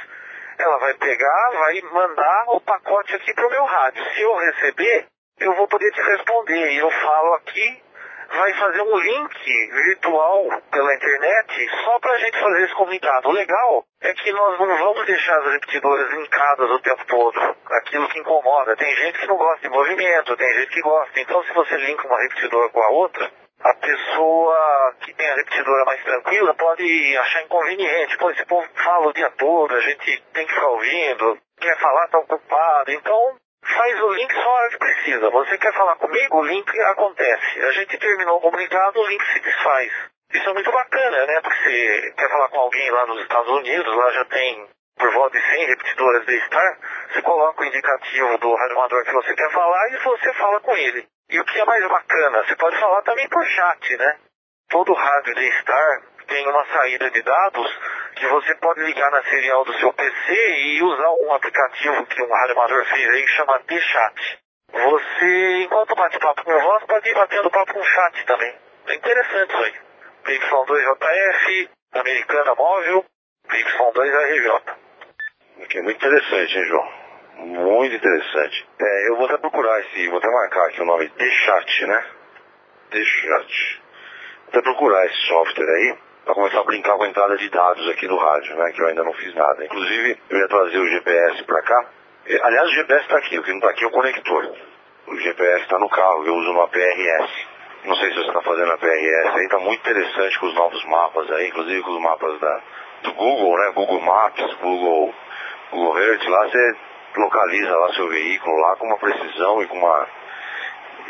Ela vai pegar, vai mandar o pacote aqui para o meu rádio. Se eu receber, eu vou poder te responder. E eu falo aqui, vai fazer um link virtual pela internet só para a gente fazer esse comunicado. O legal é que nós não vamos deixar as repetidoras linkadas o tempo todo. Aquilo que incomoda. Tem gente que não gosta de movimento, tem gente que gosta. Então, se você linka uma repetidora com a outra, a pessoa que tem a repetidora mais tranquila pode achar inconveniente. Pô, esse povo fala o dia todo, a gente tem que ficar ouvindo, quer falar, está ocupado. Então, faz o link só a hora que precisa. Você quer falar comigo, o link acontece. A gente terminou o comunicado, o link se desfaz. Isso é muito bacana, né? Porque você quer falar com alguém lá nos Estados Unidos, lá já tem por volta de 100 repetidoras de Star, você coloca o indicativo do radioamador que você quer falar e você fala com ele. E o que é mais bacana, você pode falar também por chat, né? Todo rádio de Star tem uma saída de dados que você pode ligar na serial do seu PC e usar um aplicativo que um radioamador fez aí que chama T-Chat. Você, enquanto bate papo com voz, pode ir batendo papo com chat também. É interessante isso aí. PY2JF, Americana Móvel, PY2RJ. Aqui é muito interessante, hein, João? Muito interessante. É, eu vou até procurar esse, vou até marcar aqui o nome, Dechat, né? Dechat. Vou até procurar esse software aí, para começar a brincar com a entrada de dados aqui no rádio, né? Que eu ainda não fiz nada. Inclusive, eu ia trazer o GPS para cá. Aliás, o GPS está aqui, o que não está aqui é o conector. O GPS está no carro, eu uso uma PRS. Não sei se você está fazendo a PRS aí, está muito interessante com os novos mapas aí, inclusive com os mapas da, do Google, né? Google Maps, Google, Google Earth, lá você localiza lá seu veículo lá com uma precisão e com uma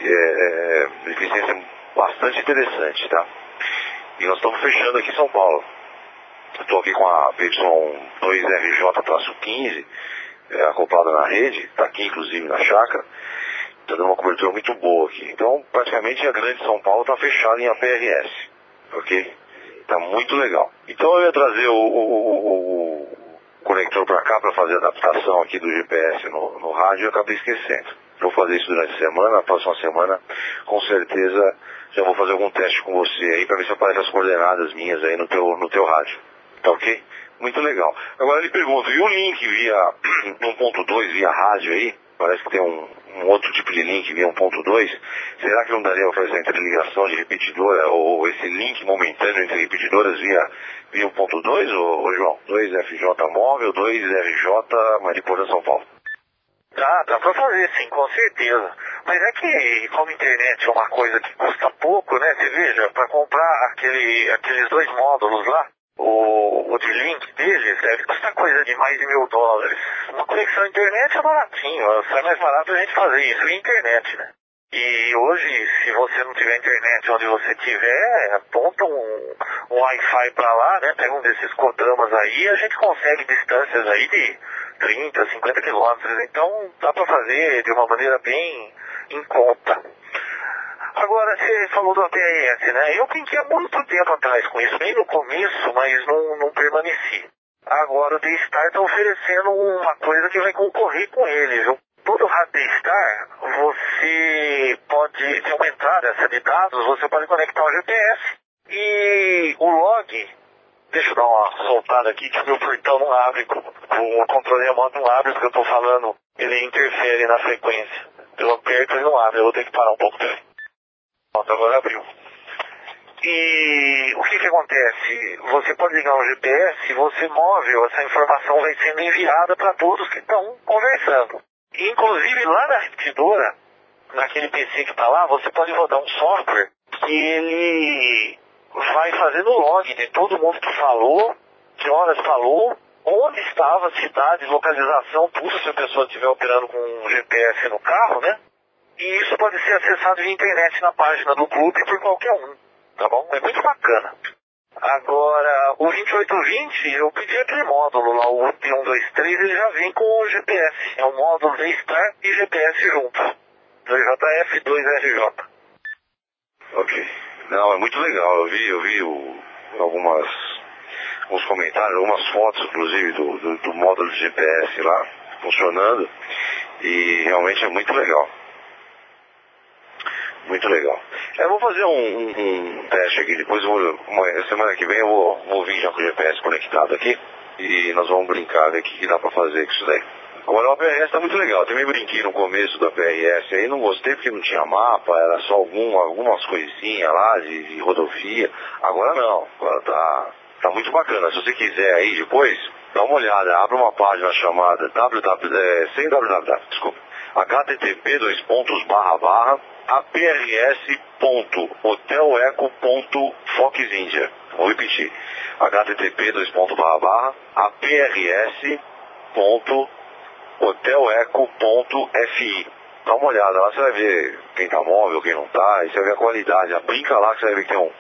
é, é, eficiência bastante interessante, tá? E nós estamos fechando aqui em São Paulo. Estou aqui com a PY2RJ-15 é, acoplada na rede, está aqui inclusive na chácara. Está dando uma cobertura muito boa aqui. Então, praticamente a grande São Paulo está fechada em APRS. Ok? Está muito legal. Então eu ia trazer o, o, o conector para cá para fazer a adaptação aqui do GPS no, no rádio e acabei esquecendo. Vou fazer isso durante a semana, na próxima semana, com certeza já vou fazer algum teste com você aí para ver se aparecem as coordenadas minhas aí no teu, no teu rádio. Tá ok? Muito legal. Agora ele pergunta, e o link via [clears throat] 1.2 via rádio aí? Parece que tem um, um, outro tipo de link via 1.2. Será que não daria para fazer a interligação de repetidora ou esse link momentâneo entre repetidoras via, via 1.2, ô, João? 2FJ móvel, 2RJ Mariporã São Paulo. Dá, dá pra fazer sim, com certeza. Mas é que, como internet é uma coisa que custa pouco, né? Você veja, para comprar aquele, aqueles dois módulos lá, o, o de link deles deve custar coisa de mais de mil dólares. Uma conexão à internet é baratinho, sai mais barato a gente fazer isso via internet, né? E hoje, se você não tiver internet onde você tiver, aponta um, um Wi-Fi para lá, né? Pega um desses codamas aí e a gente consegue distâncias aí de 30, 50 quilômetros. Então dá para fazer de uma maneira bem em conta. Agora, você falou do APS, né? Eu brinquei há muito tempo atrás com isso, bem no começo, mas não, não permaneci. Agora o D-Star está oferecendo uma coisa que vai concorrer com ele, viu? Todo rádio D-Star, você pode, se aumentar essa de dados, você pode conectar o GPS. E o log, deixa eu dar uma soltada aqui que o meu portão não abre, o controle remoto não abre, porque eu estou falando, ele interfere na frequência. Eu aperto e não abre, eu vou ter que parar um pouco também. Pronto, agora abriu. E o que, que acontece? Você pode ligar um GPS, você móvel, essa informação vai sendo enviada para todos que estão conversando. Inclusive lá na repetidora, naquele PC que está lá, você pode rodar um software que ele vai fazendo log de todo mundo que falou, que horas falou, onde estava, cidade, localização, tudo se a pessoa estiver operando com um GPS no carro, né? E isso pode ser acessado via internet na página do clube por qualquer um, tá bom? É muito bacana. Agora, o 2820, eu pedi aquele módulo lá, o UP123, ele já vem com o GPS. É um módulo V-Star e GPS junto. 2JF, 2RJ. Ok. Não, é muito legal. Eu vi, eu vi o, algumas, alguns comentários, algumas fotos, inclusive, do, do, do módulo de GPS lá, funcionando. E realmente é muito legal. Muito legal. Eu vou fazer um, um, um teste aqui, depois vou, semana que vem eu vou, vou vir já com o GPS conectado aqui e nós vamos brincar, ver o que, dá pra fazer com isso daí. Agora o PRS tá muito legal, eu também brinquei no começo da PRS aí, não gostei porque não tinha mapa, era só algum, algumas coisinhas lá de, de rodovia. Agora não, agora tá, tá muito bacana. Se você quiser aí depois, dá uma olhada, abre uma página chamada www, é, sem www, desculpa, http dois pontos barra barra aprs.hoteleco.foxindia. Vou repetir. http dois pontos barra barra aprs.hoteleco.fi. Dá uma olhada lá, você vai ver quem tá móvel, quem não tá, e você vai ver a qualidade. Brinca lá que você vai ver que tem um,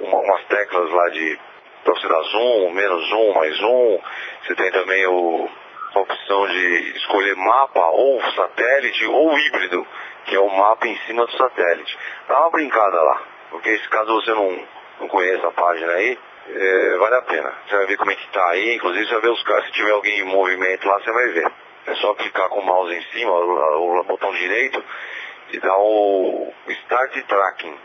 uma, umas teclas lá de pra você dar zoom, menos zoom, mais zoom. Você tem também o, a opção de escolher mapa ou satélite ou híbrido que é o mapa em cima do satélite. Dá uma brincada lá, porque se caso você não, não conheça a página aí, é, vale a pena. Você vai ver como é que tá aí, inclusive você vai ver os caras, se tiver alguém em movimento lá, você vai ver. É só clicar com o mouse em cima, o, o botão direito, e dar o Start Tracking,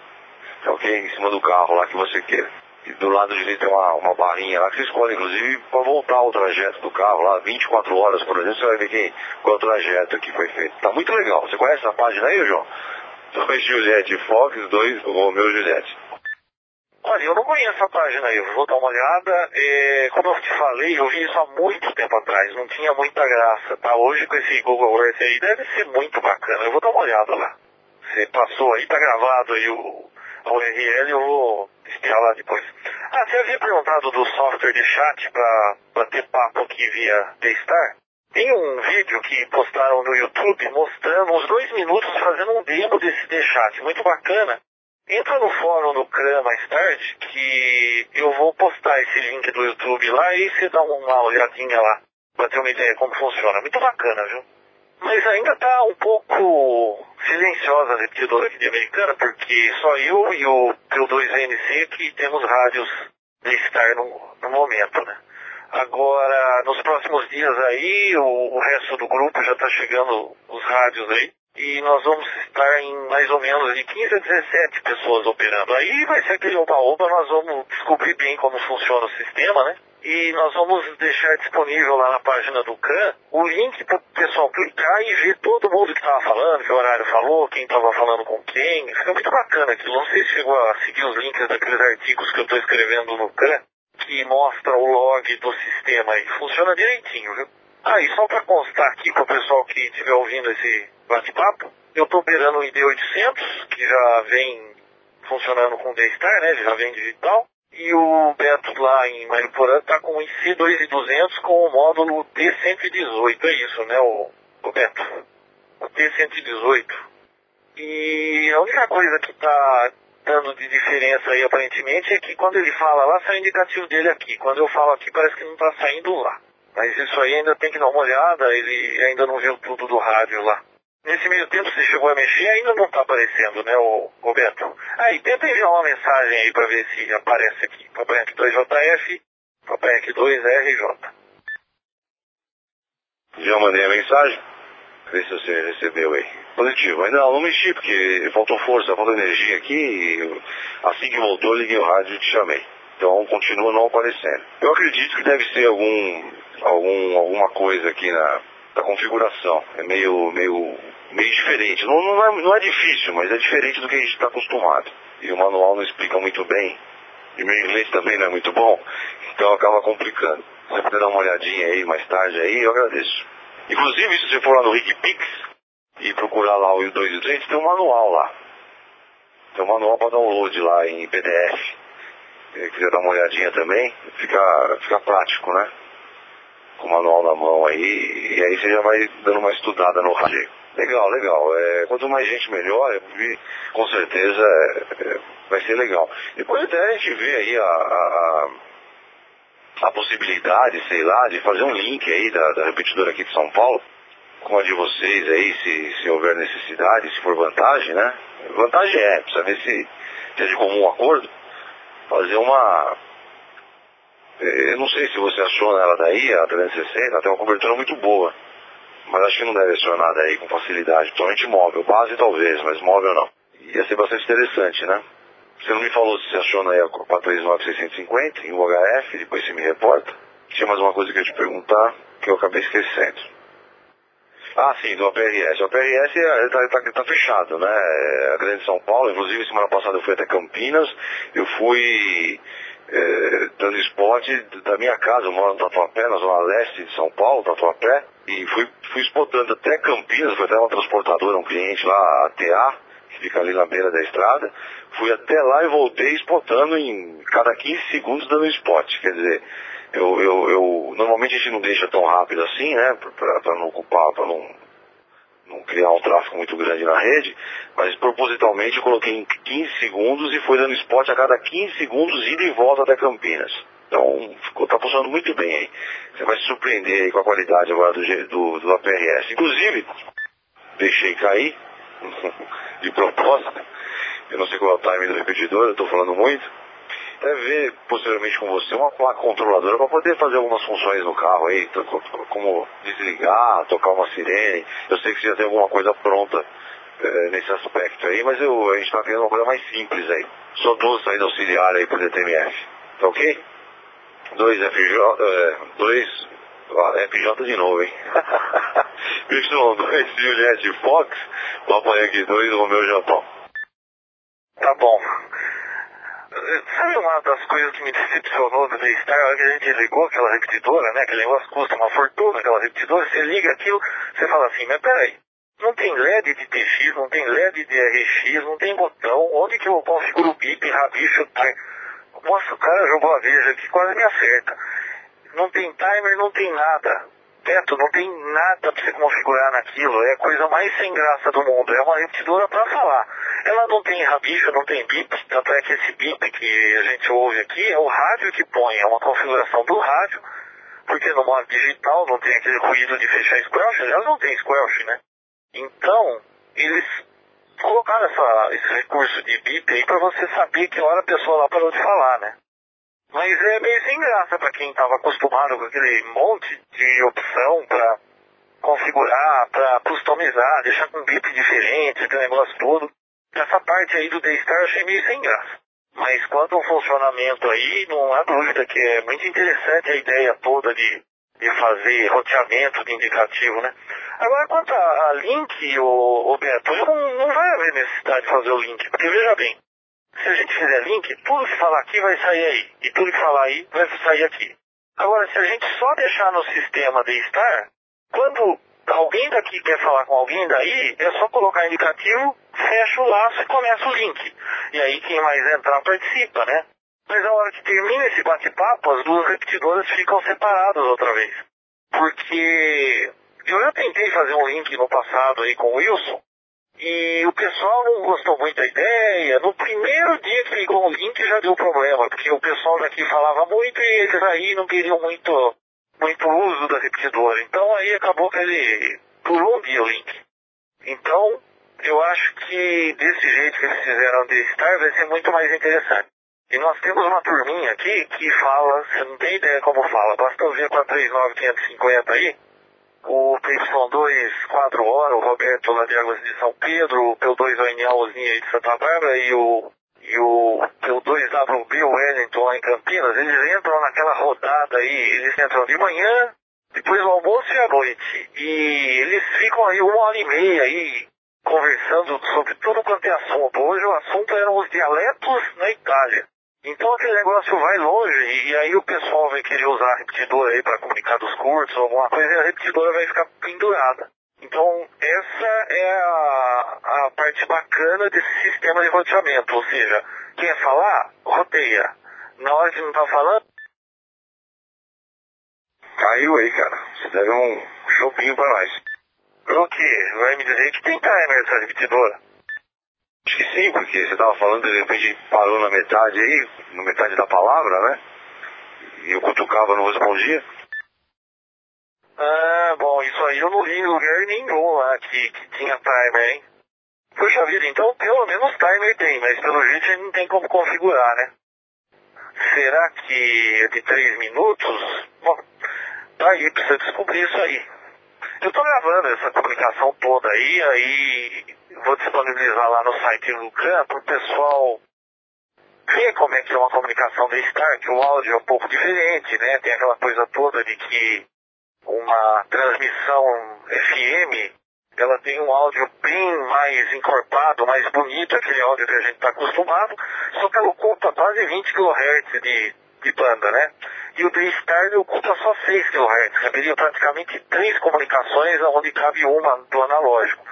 tá ok? Em cima do carro lá que você quer. E do lado direito tem uma, uma barrinha lá que você escolhe, inclusive, para voltar o trajeto do carro lá, 24 horas, por exemplo, você vai ver quem, qual é o trajeto que foi feito. Tá muito legal. Você conhece essa página aí, João? 2 Juliette Fox, 2 Romeu Juliette. Olha, eu não conheço a página aí, vou dar uma olhada. É, como eu te falei, eu vi isso há muito tempo atrás, não tinha muita graça, tá? Hoje com esse Google Earth aí deve ser muito bacana, eu vou dar uma olhada lá. Você passou aí, tá gravado aí o, a URL, eu vou espiar lá depois. Ah, você havia perguntado do software de chat para bater papo aqui via Daystar? Tem um vídeo que postaram no YouTube mostrando uns dois minutos fazendo um demo desse D-Chat, muito bacana. Entra no fórum do CRAN mais tarde, que eu vou postar esse link do YouTube lá e você dá uma olhadinha lá, para ter uma ideia como funciona. Muito bacana, viu? Mas ainda tá um pouco silenciosa a repetidora aqui de Americana, porque só eu e o P2NC que temos rádios de estar no, no momento, né? Agora, nos próximos dias aí, o, o resto do grupo já está chegando os rádios aí. E nós vamos estar em mais ou menos de 15 a 17 pessoas operando. Aí vai ser aquele oba-oba, nós vamos descobrir bem como funciona o sistema, né? E nós vamos deixar disponível lá na página do CAN o link para o pessoal clicar e ver todo mundo que estava falando, que o horário falou, quem estava falando com quem. Fica muito bacana aquilo. Não sei se chegou a seguir os links daqueles artigos que eu estou escrevendo no CAN, que mostra o log do sistema aí. Funciona direitinho, viu? Ah, e só para constar aqui para o pessoal que estiver ouvindo esse bate-papo, eu estou operando o ID800, que já vem funcionando com D-Star, né? Já vem digital. E o Beto lá em Mariporã está com o IC2200 com o módulo T118, é isso, né, o, o Beto? O T118. E a única coisa que está dando de diferença aí aparentemente é que quando ele fala lá, sai o indicativo dele aqui. Quando eu falo aqui, parece que não está saindo lá. Mas isso aí ainda tem que dar uma olhada, ele ainda não viu tudo do rádio lá. Nesse meio tempo você chegou a mexer ainda não está aparecendo, né, o Roberto? Aí tenta enviar uma mensagem aí para ver se aparece aqui. Papai 2JF, Papai 2RJ. Já mandei a mensagem. Vê se você recebeu aí. Positivo. Ainda não, não mexi porque faltou força, faltou energia aqui. E assim que voltou, liguei o rádio e te chamei. Então continua não aparecendo. Eu acredito que deve ser algum, algum alguma coisa aqui na, na configuração. É meio, meio, meio diferente. Não, não, é, não é difícil, mas é diferente do que a gente está acostumado. E o manual não explica muito bem. E meu inglês também não é muito bom, então acaba complicando. Se você puder dar uma olhadinha aí mais tarde aí, eu agradeço. Inclusive, se você for lá no RickPix e procurar lá o 2 e 3, tem um manual lá. Tem um manual para download lá em PDF se quiser dar uma olhadinha também, fica, fica prático, né? Com o manual na mão aí, e aí você já vai dando uma estudada no rádio. Legal, legal. É, quanto mais gente melhor, com certeza é, é, vai ser legal. Depois até a gente vê aí a, a, a, possibilidade, sei lá, de fazer um link aí da, da repetidora aqui de São Paulo com a de vocês aí, se, se houver necessidade, se for vantagem, né? Vantagem é, precisa ver se, se é de comum acordo fazer uma. É, eu não sei se você aciona ela daí, a 360, ela tem uma cobertura muito boa. Mas acho que não deve acionar daí com facilidade, principalmente móvel. Base talvez, mas móvel não. Ia ser bastante interessante, né? Você não me falou se você aciona aí a 439-650 em UHF, depois você me reporta. Tinha mais uma coisa que eu te perguntar, que eu acabei esquecendo. Ah, sim, do APRS. O APRS está tá, tá fechado, né? É a Grande São Paulo, inclusive semana passada eu fui até Campinas, eu fui é, transporte da minha casa, eu moro no Tatuapé, na zona leste de São Paulo, Tatuapé, e fui, fui exportando até Campinas, foi até uma transportadora, um cliente lá, a TA, que fica ali na beira da estrada, fui até lá e voltei exportando em cada 15 segundos dando spot, quer dizer, eu, eu, eu, normalmente a gente não deixa tão rápido assim, né, para não ocupar, para não, não criar um tráfego muito grande na rede, mas propositalmente eu coloquei em 15 segundos e foi dando spot a cada 15 segundos ida e volta até Campinas. Então, ficou, tá funcionando muito bem aí. Você vai se surpreender aí com a qualidade agora do, do, do APRS. Inclusive, deixei cair, [laughs] de propósito, eu não sei qual é o time do repetidor, eu estou falando muito, até ver posteriormente com você uma placa controladora para poder fazer algumas funções no carro aí, como desligar, tocar uma sirene. Eu sei que você já tem alguma coisa pronta é, nesse aspecto aí, mas eu, a gente está querendo uma coisa mais simples aí. Só duas saídas auxiliares aí para DTMF. Tá ok? Dois FJ, é, dois ah, FJ de novo, hein? [laughs] Y2 Juliette Fox, Papai aqui 2 Romeu Japão. Tá bom. Sabe uma das coisas que me decepcionou no Daystar, a hora que a gente ligou aquela repetidora, né? Aquele negócio custa uma fortuna, aquela repetidora, você liga aquilo, você fala assim, mas peraí, não tem LED de TX, não tem LED de RX, não tem botão, onde que eu configuro o bip, rabicho, time? Nossa, o cara jogou a veja aqui, quase me acerta. Não tem timer, não tem nada. Beto, não tem nada para você configurar naquilo. É a coisa mais sem graça do mundo. É uma repetidora para falar. Ela não tem rabicho, não tem bip. Tanto é que esse bip que a gente ouve aqui é o rádio que põe. É uma configuração do rádio. Porque no modo digital não tem aquele ruído de fechar squelch. Ela não tem squelch, né? Então, eles colocaram essa, esse recurso de bip aí para você saber que hora a pessoa lá parou de falar, né? Mas é meio sem graça para quem estava acostumado com aquele monte de opção para configurar, para customizar, deixar com bip diferente, aquele negócio todo. Essa parte aí do Daystar eu achei meio sem graça. Mas quanto ao funcionamento aí, não há dúvida que é muito interessante a ideia toda de, de fazer roteamento de indicativo, né? Agora, quanto a, a link, o, o Beto, não, não vai haver necessidade de fazer o link, porque veja bem, se a gente fizer link, tudo que falar aqui vai sair aí. E tudo que falar aí vai sair aqui. Agora, se a gente só deixar no sistema de estar, quando alguém daqui quer falar com alguém daí, é só colocar indicativo, fecha o laço e começa o link. E aí quem mais entrar participa, né? Mas a hora que termina esse bate-papo, as duas repetidoras ficam separadas outra vez. Porque eu já tentei fazer um link no passado aí com o Wilson, e o pessoal não gostou muito da ideia. No primeiro dia que ligou o link já deu problema, porque o pessoal daqui falava muito e eles aí não queriam muito, muito uso da repetidora. Então aí acabou que ele pulou um dia o link. Então, eu acho que desse jeito que eles fizeram de estar vai ser muito mais interessante. E nós temos uma turminha aqui que fala, você não tem ideia como fala, basta com a 39550 aí, o PY2 4 horas, o Roberto lá de Águas de São Pedro, o P2ONA aí de Santa Bárbara e o, e o P2WB Wellington lá em Campinas, eles entram naquela rodada aí, eles entram de manhã, depois do almoço e à noite. E eles ficam aí uma hora e meia aí conversando sobre tudo quanto é assunto. Hoje o assunto eram os dialetos na Itália. Então aquele negócio vai longe e aí o pessoal vai querer usar a repetidora aí para comunicar dos cursos ou alguma coisa e a repetidora vai ficar pendurada. Então essa é a, a parte bacana desse sistema de roteamento, ou seja, quer falar, roteia. Na hora que não tá falando. Caiu aí, cara. Você deve um shopping pra nós. O quê? Vai me dizer que tem timer essa repetidora? Acho que sim, porque você estava falando, de repente parou na metade aí, na metade da palavra, né? E eu cutucava, não respondia. Ah, bom, isso aí eu não vi em lugar nenhum lá que, que tinha timer, hein? Puxa vida, então pelo menos timer tem, mas pelo jeito não tem como configurar, né? Será que é de 3 minutos? Bom, tá aí, precisa descobrir isso aí. Eu tô gravando essa comunicação toda aí, aí vou disponibilizar lá no site Lucan para o pessoal ver como é que é uma comunicação da Star, que o áudio é um pouco diferente, né? Tem aquela coisa toda de que uma transmissão FM ela tem um áudio bem mais encorpado, mais bonito, aquele áudio que a gente está acostumado, só que ela ocupa quase 20 kHz de, de banda, né? E o D-Star ocupa só 6 kHz, caberia praticamente três comunicações onde cabe uma do analógico.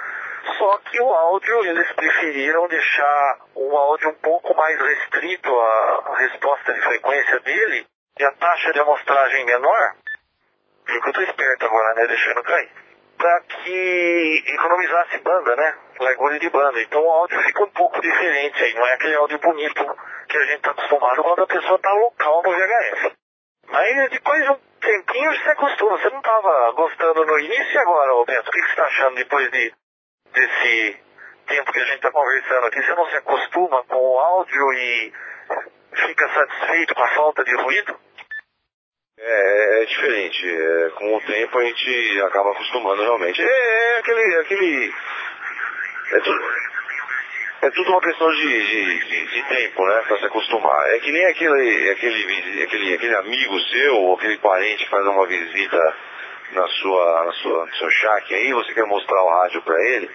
Só que o áudio, eles preferiram deixar um áudio um pouco mais restrito à resposta de frequência dele e a taxa de amostragem menor. Porque eu tô esperto agora, né? Deixando cair. Para que economizasse banda, né? Largura de banda. Então o áudio fica um pouco diferente aí. Não é aquele áudio bonito que a gente tá acostumado quando a pessoa tá local no VHS. Mas depois de um tempinho você acostuma. Você não tava gostando no início e agora, Roberto? O que, que você tá achando depois de desse tempo que a gente está conversando aqui, você não se acostuma com o áudio e fica satisfeito com a falta de ruído? É, é diferente. É, com o tempo a gente acaba acostumando realmente. É, é aquele. aquele é, tudo, é tudo uma questão de, de, de, de tempo, né? Pra se acostumar. É que nem aquele, aquele, aquele, aquele amigo seu, ou aquele parente que faz uma visita na sua, na sua, no seu chat aí, você quer mostrar o rádio para ele,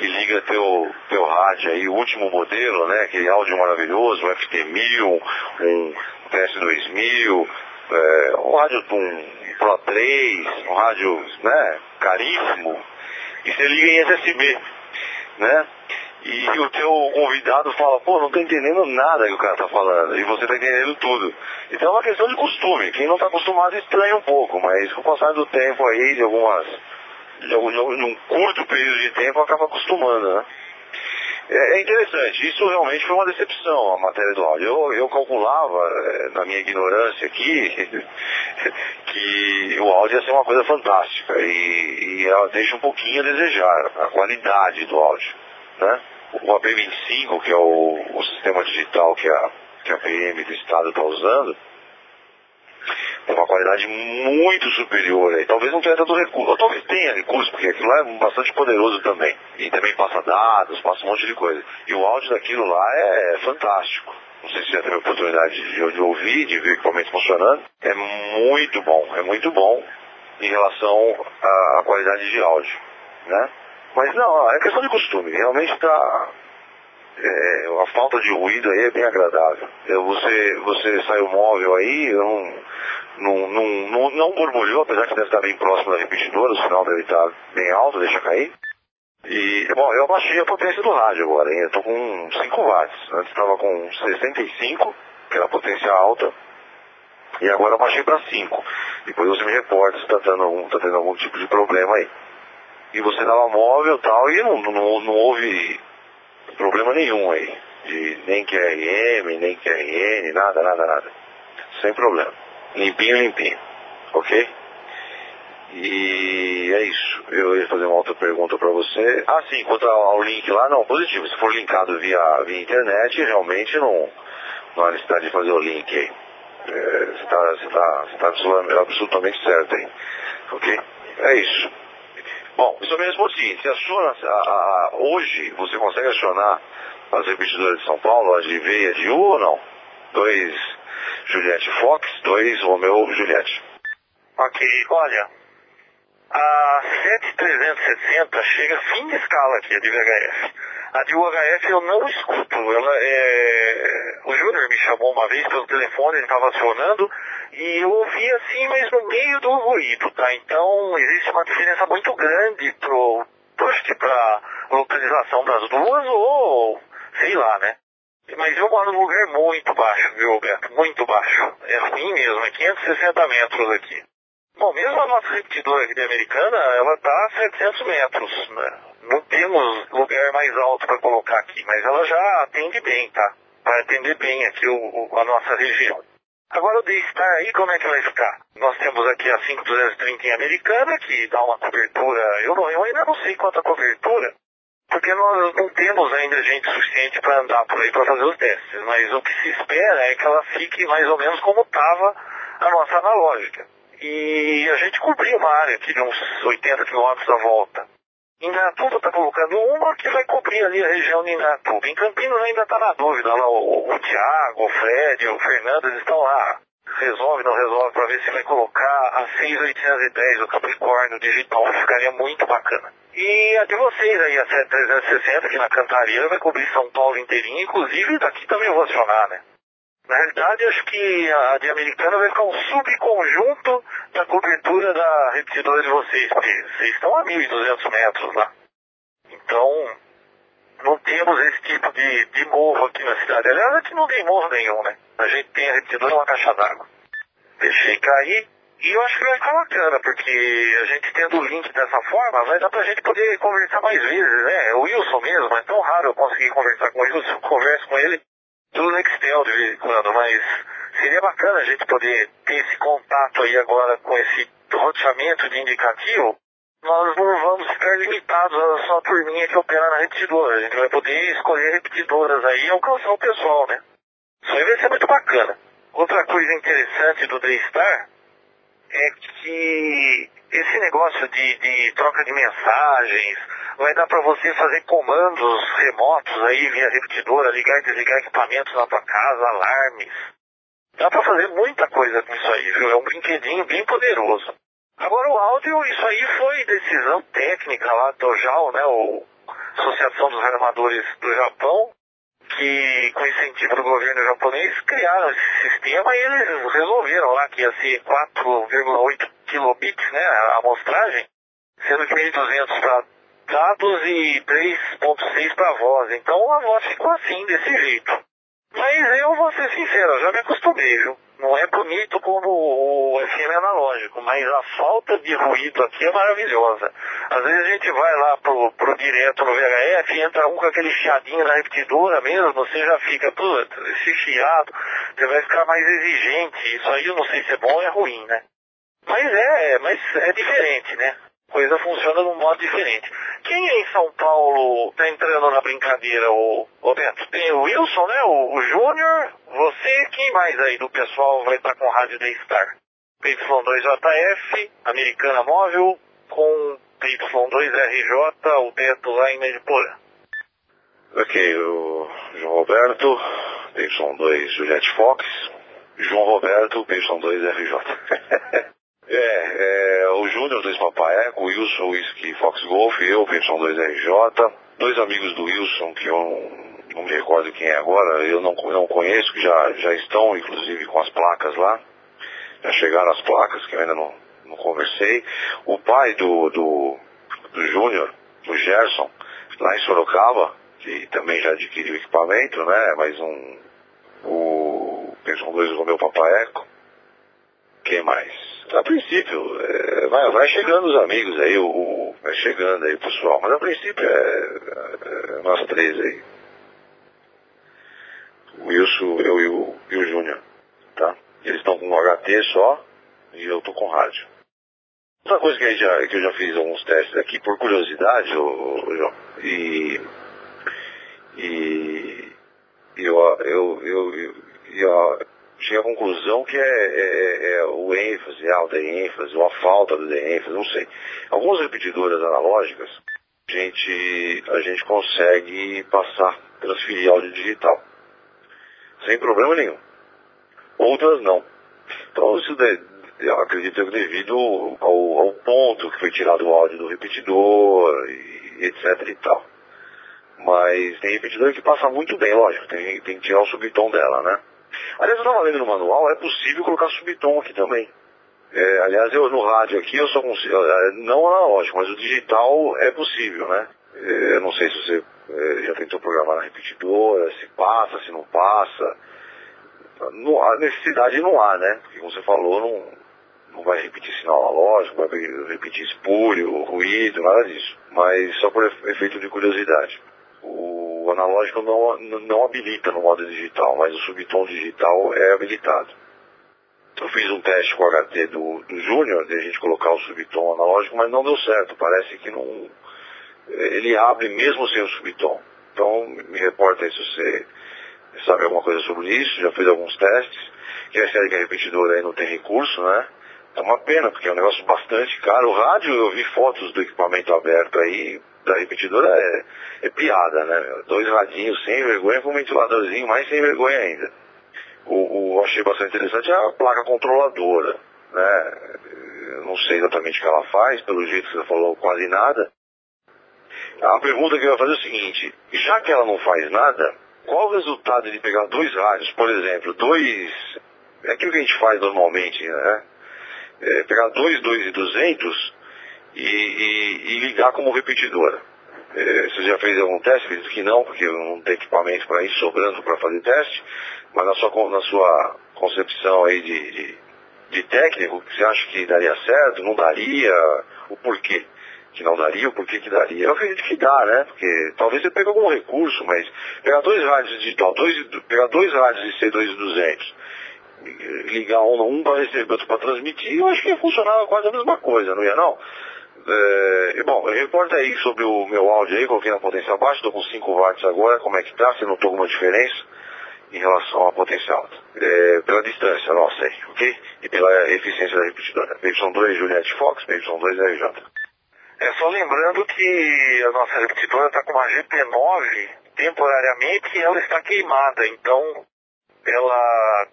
e liga teu, teu rádio aí, o último modelo, né? Aquele áudio maravilhoso, um FT1000, um PS2000, é, um rádio um Pro 3, um rádio, né? Caríssimo. E você liga em SSB, né? E o teu convidado fala, pô, não tô entendendo nada que o cara tá falando. E você tá entendendo tudo. Então é uma questão de costume. Quem não tá acostumado estranha um pouco, mas com o passar do tempo aí, de algumas. De algum, num curto período de tempo, acaba acostumando, né? É, é interessante, isso realmente foi uma decepção, a matéria do áudio. Eu, eu calculava, é, na minha ignorância aqui, [laughs] que o áudio ia ser uma coisa fantástica e, e ela deixa um pouquinho a desejar, a qualidade do áudio. Né? O AP25, que é o, o sistema digital que a, que a PM do Estado está usando, tem uma qualidade muito superior aí. Talvez não tenha tanto recurso, ou talvez tenha recurso, porque aquilo lá é bastante poderoso também. E também passa dados, passa um monte de coisa. E o áudio daquilo lá é fantástico. Não sei se já teve a oportunidade de, de ouvir, de ver o equipamento funcionando. É muito bom, é muito bom em relação à qualidade de áudio, né? Mas não, é questão de costume. Realmente está. É, a falta de ruído aí é bem agradável. Eu, você, você saiu móvel aí, não, não, não, não, não borbulhou, apesar que deve estar bem próximo da repetidora, o sinal deve estar bem alto, deixa cair. E, bom, eu abaixei a potência do rádio agora, hein? Eu tô com 5 watts. Antes estava com 65, que era a potência alta, e agora abaixei para 5. Depois você me reporta se está tá tendo algum tipo de problema aí e você dava móvel tal, e não, não, não houve problema nenhum aí. De nem QRM, nem QRN, nada, nada, nada. Sem problema. Limpinho, limpinho. Ok? E é isso. Eu ia fazer uma outra pergunta para você. Ah, sim, quanto ao link lá, não, positivo. Se for linkado via, via internet, realmente não, não há necessidade de fazer o link aí. É, você está tá, você tá absolutamente certo aí. Ok? É isso. Bom, isso me responde o seguinte, se aciona, a, a, hoje você consegue acionar as repetidoras de São Paulo, as de V e a de U ou não? Dois Juliette Fox, dois Romeo Juliette. Ok, olha, a 7360 chega fim de escala aqui, a de VHF. A de UHF eu não escuto. Ela é... O Júnior me chamou uma vez pelo telefone, ele estava acionando, e eu ouvi assim, mas no meio do ruído, tá? Então existe uma diferença muito grande pro, para localização das duas, ou sei lá, né? Mas eu moro num lugar muito baixo, viu, Beto? Muito baixo. É ruim mesmo, é 560 metros aqui. Bom, mesmo a nossa repetidora aqui de Americana, ela está a 700 metros, né? Não temos lugar mais alto para colocar aqui, mas ela já atende bem, tá? Vai atender bem aqui o, o, a nossa região. Agora o D-Star aí, como é que vai ficar? Nós temos aqui a 5230 em Americana, que dá uma cobertura, eu, não, eu ainda não sei quanta cobertura, porque nós não temos ainda gente suficiente para andar por aí para fazer os testes, mas o que se espera é que ela fique mais ou menos como estava a nossa analógica. E a gente cobriu uma área aqui de uns 80 quilômetros à volta. Indatuba está colocando uma que vai cobrir ali a região de Indatuba. Em Campinas ainda está na dúvida. Lá o, o Tiago, o Fred, o Fernandes estão lá. Resolve, não resolve, para ver se vai colocar a 6810, o Capricórnio digital. Ficaria muito bacana. E a de vocês aí, a 7360, que na Cantareira vai cobrir São Paulo inteirinho. Inclusive daqui também eu vou acionar, né? Na realidade, acho que a de Americana vai ficar um subconjunto da cobertura da repetidora de vocês, porque vocês estão a 1.200 metros lá. Então, não temos esse tipo de, de morro aqui na cidade. Aliás, aqui não tem morro nenhum, né? A gente tem a repetidora uma caixa d'água. Deixei cair. E eu acho que vai ficar bacana, porque a gente tendo o link dessa forma, vai dar pra gente poder conversar mais vezes, né? O Wilson mesmo, é tão raro eu conseguir conversar com o Wilson, eu [laughs] converso com ele do Nextel de vez em quando, mas seria bacana a gente poder ter esse contato aí agora com esse roteamento de indicativo. Nós não vamos ficar limitados a só a turminha que opera na repetidora. A gente vai poder escolher repetidoras aí e alcançar o pessoal, né? Isso aí vai ser muito bacana. Outra coisa interessante do Daystar é que esse negócio de, de troca de mensagens, vai dar para você fazer comandos remotos aí via repetidora, ligar e desligar equipamentos na tua casa, alarmes. Dá para fazer muita coisa com isso aí, viu? É um brinquedinho bem poderoso. Agora o áudio, isso aí foi decisão técnica lá do JAL, né? O Associação dos Armadores do Japão, que com incentivo do governo japonês criaram esse sistema e eles resolveram lá que ia ser 4,8 kilobits, né, a amostragem, sendo que 1.200 para dados e 3.6 para voz. Então a voz ficou assim, desse jeito. Mas eu vou ser sincero, já me acostumei, viu? Não é bonito como o FM analógico, mas a falta de ruído aqui é maravilhosa. Às vezes a gente vai lá pro, pro direto no VHF, entra um com aquele chiadinho na repetidora mesmo, você já fica, puta, esse chiado, você vai ficar mais exigente. Isso aí eu não sei se é bom ou é ruim, né? Mas é, mas é diferente, né? Coisa funciona de um modo diferente. Quem é em São Paulo está entrando na brincadeira, o, o? Tem o Wilson, né? O, o Júnior, você, quem mais aí do pessoal vai estar tá com rádio da Star? PY2JF, Americana Móvel, com PY2RJ, o Beto lá em Mediporã. Ok, o João Roberto, PY2 Juliette Fox, João Roberto, PY2RJ. [laughs] É, é o Júnior 2 Papaeco, o Wilson Whisky Fox Golf, eu, PY2RJ, dois amigos do Wilson que eu não me recordo quem é agora, eu não, não conheço, que já, já estão inclusive com as placas lá, já chegaram as placas, que eu ainda não, não conversei. O pai do, do, do Júnior, o Gerson, lá em Sorocaba, que também já adquiriu equipamento, né? Mais um. O PY2 Romeu Papaeco. Quem mais? A princípio, é, vai, vai, chegando os amigos aí, o, o, vai chegando aí o pessoal, mas a princípio é, é, é nós três aí. O Wilson, eu e o, e o Júnior, tá? Eles estão com HT só e eu tô com rádio. Outra coisa que, já, que eu já fiz alguns testes aqui, por curiosidade, João, e, e eu, eu, eu, eu, eu cheguei à conclusão que é, é, é, é o ênfase, alta ênfase, ou a falta de ênfase, não sei. Algumas repetidoras analógicas, a gente, a gente consegue passar, transferir áudio digital, sem problema nenhum. Outras não. Então isso de, eu acredito que devido ao, ao, ponto que foi tirado o áudio do repetidor, e, etc e tal. Mas tem repetidor que passa muito bem, lógico, tem, tem que tirar o subtom dela, né? Aliás, eu estava lendo no manual, é possível colocar subtom aqui também. É, aliás, eu no rádio aqui eu só consigo, é, não analógico, mas o digital é possível, né? É, eu não sei se você é, já tentou programar na repetidora, se passa, se não passa. Não, a necessidade não há, né? Porque como você falou, não, não vai repetir sinal analógico, vai repetir espúrio, ruído, nada disso. Mas só por efeito de curiosidade. O o analógico não, não habilita no modo digital, mas o subtom digital é habilitado. Eu fiz um teste com o HT do, do Júnior, de a gente colocar o subtom analógico, mas não deu certo. Parece que não. Ele abre mesmo sem o subtom. Então, me reporta aí se você sabe alguma coisa sobre isso, já fez alguns testes. Que é sério que a repetidora aí não tem recurso, né? É uma pena, porque é um negócio bastante caro. O rádio, eu vi fotos do equipamento aberto aí, da repetidora é, é piada, né? Dois radinhos sem vergonha com um ventiladorzinho mais sem vergonha ainda. O, o achei bastante interessante é a placa controladora, né? Eu não sei exatamente o que ela faz, pelo jeito que você falou, quase nada. A pergunta que eu ia fazer é o seguinte, já que ela não faz nada, qual o resultado de pegar dois rádios, por exemplo, dois, é aquilo que a gente faz normalmente, né? É pegar dois 2,200 e, e, e ligar como repetidora. É, você já fez algum teste? Acredito que não, porque não tem equipamento para ir sobrando para fazer teste, mas na sua, na sua concepção aí de, de, de técnico, você acha que daria certo, não daria, o porquê que não daria, o porquê que daria? Eu acredito que dá, né? Porque talvez você pegue algum recurso, mas pegar dois rádios digital, dois, pegar dois rádios de C2200, ligar um, um para receber, outro para transmitir, eu acho que ia funcionar quase a mesma coisa, não ia não? É, bom, reporta aí sobre o meu áudio aí, coloquei na potência abaixo, estou com 5 watts agora, como é que tá, se notou alguma diferença em relação à potência alta. É, pela distância nossa aí, ok? E pela eficiência da repetidora. PY2 Juliette Fox, PY2 RJ. É só lembrando que a nossa repetidora está com uma GP9 temporariamente e ela está queimada, então ela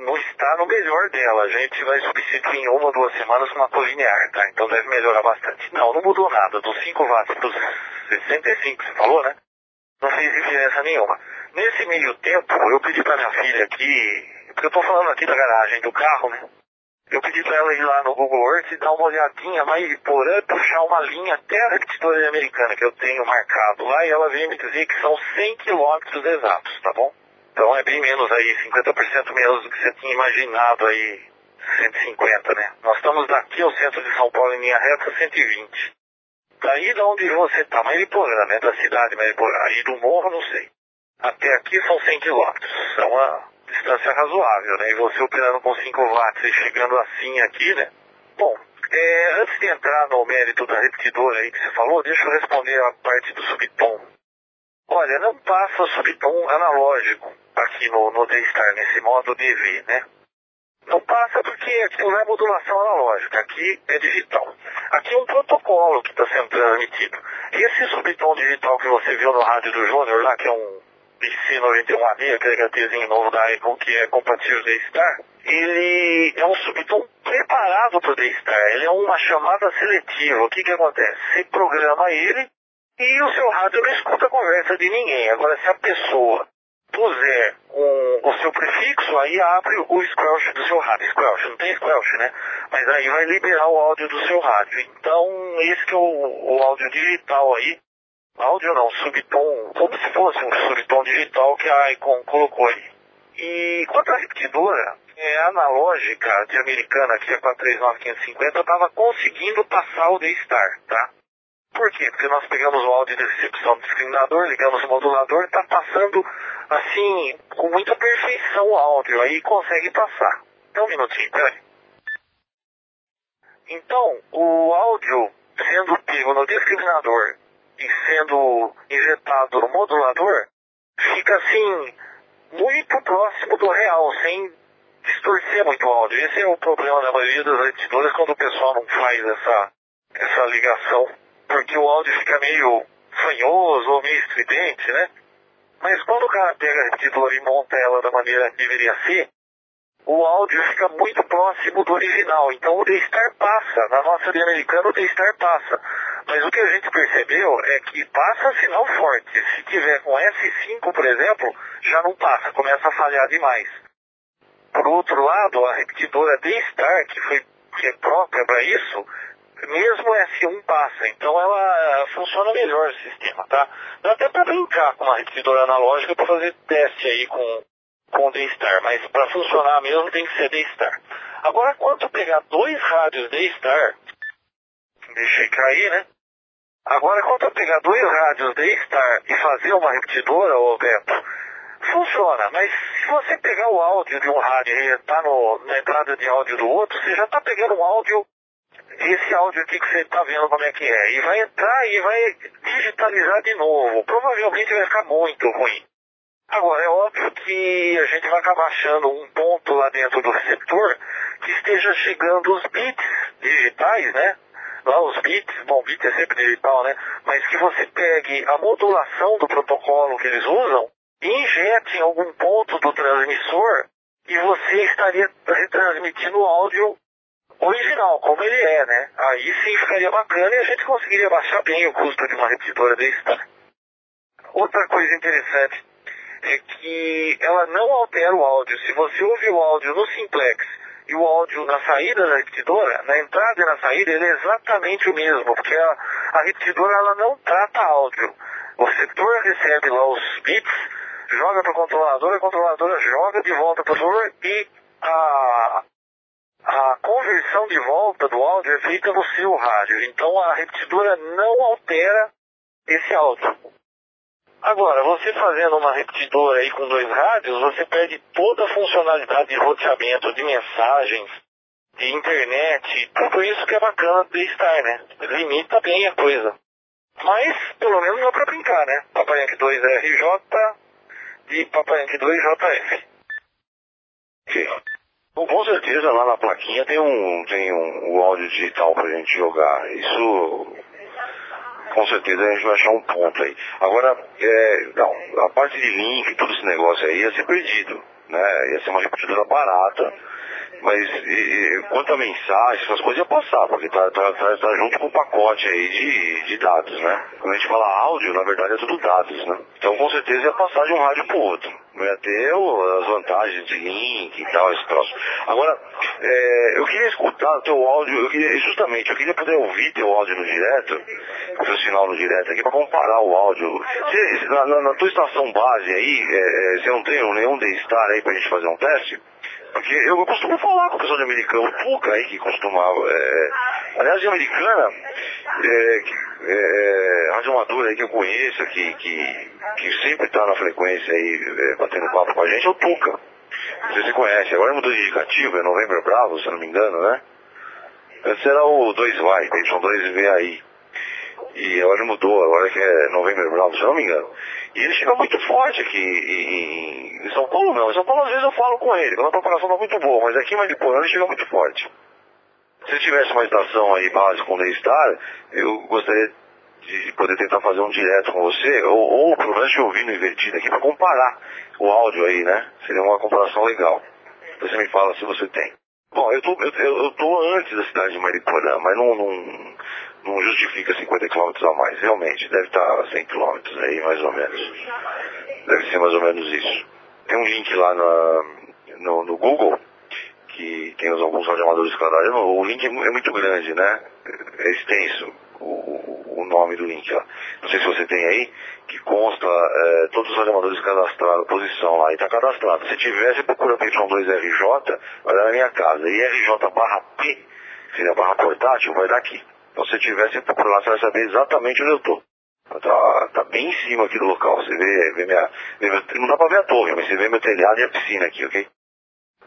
não está no melhor dela. A gente vai substituir em uma ou duas semanas uma colinear, tá? Então deve melhorar bastante. Não, não mudou nada. Dos 5 watts para os 65 você falou, né? Não fez diferença nenhuma. Nesse meio tempo, eu pedi para minha filha aqui, porque eu estou falando aqui da garagem do carro, né? Eu pedi para ela ir lá no Google Earth e dar uma olhadinha mais porã, puxar uma linha até a repetidora americana que eu tenho marcado lá e ela veio me dizer que são 100 quilômetros exatos, tá bom? Então é bem menos aí, 50% menos do que você tinha imaginado aí, 150, né? Nós estamos daqui ao centro de São Paulo em linha reta 120. Daí de onde você está, Mariporã, né? Da cidade Mariporã. Aí do morro, não sei. Até aqui são 100 quilômetros. É uma distância razoável, né? E você operando com 5 watts e chegando assim aqui, né? Bom, é, antes de entrar no mérito da repetidora aí que você falou, deixa eu responder a parte do subtom. Olha, não passa subtom analógico aqui no, no D-Star, nesse modo DV, né? Não passa porque aqui não é modulação analógica, aqui é digital. Aqui é um protocolo que está sendo transmitido. Esse subtom digital que você viu no rádio do Júnior lá, que é um IC91A, aquele HTzinho novo da Icon que é compatível D-Star, ele é um subtom preparado para o D-Star. Ele é uma chamada seletiva. O que que acontece? Você programa ele e o seu rádio não escuta a conversa de ninguém. Agora, se a pessoa puser um, o seu prefixo, aí abre o squelch do seu rádio. Squelch, não tem squelch, né? Mas aí vai liberar o áudio do seu rádio. Então, esse que é o, o áudio digital aí. Áudio não, subtom, como se fosse um subtom digital que a Icon colocou aí. E quanto à repetidora, é, analógica de americana, que é 439.550, estava conseguindo passar o D-Star, tá? Por quê? Porque nós pegamos o áudio de recepção do discriminador, ligamos o modulador, está passando assim, com muita perfeição o áudio, aí consegue passar. Então um minutinho, peraí. Então, o áudio sendo pego no discriminador e sendo injetado no modulador, fica assim, muito próximo do real, sem distorcer muito o áudio. Esse é o problema da maioria das editoras quando o pessoal não faz essa, essa ligação, porque o áudio fica meio fanhoso ou meio estridente, né? Mas quando o cara pega a repetidora e monta ela da maneira que deveria ser, o áudio fica muito próximo do original. Então o D-Star passa. Na nossa linha americana o D-Star passa. Mas o que a gente percebeu é que passa sinal forte. Se tiver com S5, por exemplo, já não passa, começa a falhar demais. Por outro lado, a repetidora D-Star, que, foi, que é própria para isso, mesmo S1 passa, então ela funciona melhor o sistema, tá? Dá até para brincar com uma repetidora analógica para fazer teste aí com, com o D-Star, mas para funcionar mesmo tem que ser D-Star. Agora, quando eu pegar dois rádios D-Star, deixei cair, né? Agora, quando eu pegar dois rádios D-Star e fazer uma repetidora, ô Beto, funciona, mas se você pegar o áudio de um rádio e tá no, na entrada de áudio do outro, você já está pegando um áudio esse áudio aqui que você está vendo como é que é. E vai entrar e vai digitalizar de novo. Provavelmente vai ficar muito ruim. Agora, é óbvio que a gente vai acabar achando um ponto lá dentro do receptor que esteja chegando os bits digitais, né? Lá os bits, bom, bit é sempre digital, né? Mas que você pegue a modulação do protocolo que eles usam e injete em algum ponto do transmissor e você estaria retransmitindo o áudio original, como ele é, né? Aí sim ficaria bacana e a gente conseguiria baixar bem o custo de uma repetidora desse tá? Outra coisa interessante é que ela não altera o áudio. Se você ouvir o áudio no simplex e o áudio na saída da repetidora, na entrada e na saída, ele é exatamente o mesmo, porque a, a repetidora ela não trata áudio. O receptor recebe lá os bits, joga para a controladora, a controladora joga de volta para o receptor e a, a conversão de volta do áudio é feita no seu rádio. Então a repetidora não altera esse áudio. Agora, você fazendo uma repetidora aí com dois rádios, você perde toda a funcionalidade de roteamento de mensagens, de internet, tudo isso que é bacana do Star, né? Limita bem a coisa. Mas, pelo menos dá pra brincar, né? Papai Yankee 2 RJ e Papai Yankee 2 JF. Bom, com certeza lá na plaquinha tem um, tem um, um áudio digital pra gente jogar. Isso com certeza a gente vai achar um ponto aí. Agora, é, não, a parte de link, todo esse negócio aí ia ser perdido. né? Ia ser uma repetidora barata, mas e, quanto a mensagem, essas coisas ia passar, porque tá, tá, tá, tá, junto com o pacote aí de, de dados, né? Quando a gente fala áudio, na verdade é tudo dados, né? Então com certeza ia passar de um rádio pro outro. Não ia ter as vantagens de link e tal, esse troço. Agora, é, eu queria escutar teu áudio, eu queria, justamente, eu queria poder ouvir teu áudio no direto, o teu sinal no direto aqui, para comparar o áudio. Você, na, na, na, tua estação base aí, é, é você não tem nenhum D-Star aí pra gente fazer um teste? Porque eu costumo falar com o pessoal de americano, o Puca aí que costumava. É, aliás, de americana, é, é, é radioamador aí que eu conheço, que, que, que sempre está na frequência aí, é, batendo papo com a gente, é o Tuca. Não sei se você conhece, agora mudou de indicativo, é Novembro Bravo, se eu não me engano, né? Antes era o 2Y, Y2VAI. E agora mudou, agora que é Novembro Bravo, se eu não me engano. E ele chega muito forte aqui em, em, São Paulo não. Em São Paulo às vezes eu falo com ele, quando a propagação tá muito boa, mas aqui em Mariporã ele chega muito forte. Se tivesse uma estação aí base com Daystar, eu gostaria de poder tentar fazer um direto com você, ou, ou pelo menos te ouvindo invertido aqui para comparar o áudio aí, né? Seria uma comparação legal. Você me fala se você tem. Bom, eu tô, tô antes da cidade de Mariporã, mas não, não, não justifica 50 km a mais. Realmente, deve estar a 100 km aí, mais ou menos. Deve ser mais ou menos isso. Tem um link lá na, no, no Google, que tem alguns radioamadores que O link é, é muito grande, né? É extenso o, o nome do link lá. Não sei se você tem aí, que consta é, todos os radioamadores cadastrados, posição lá, e está cadastrado. Se tiver, você procura PY2RJ, vai dar na minha casa. E RJ barra P, seria barra portátil, vai dar aqui. Você procura lá, você vai saber exatamente onde eu estou. Tá, tá bem em cima aqui do local. Você vê, vê minha. Vê meu, não dá pra ver a torre, mas você vê meu telhado e a piscina aqui, ok?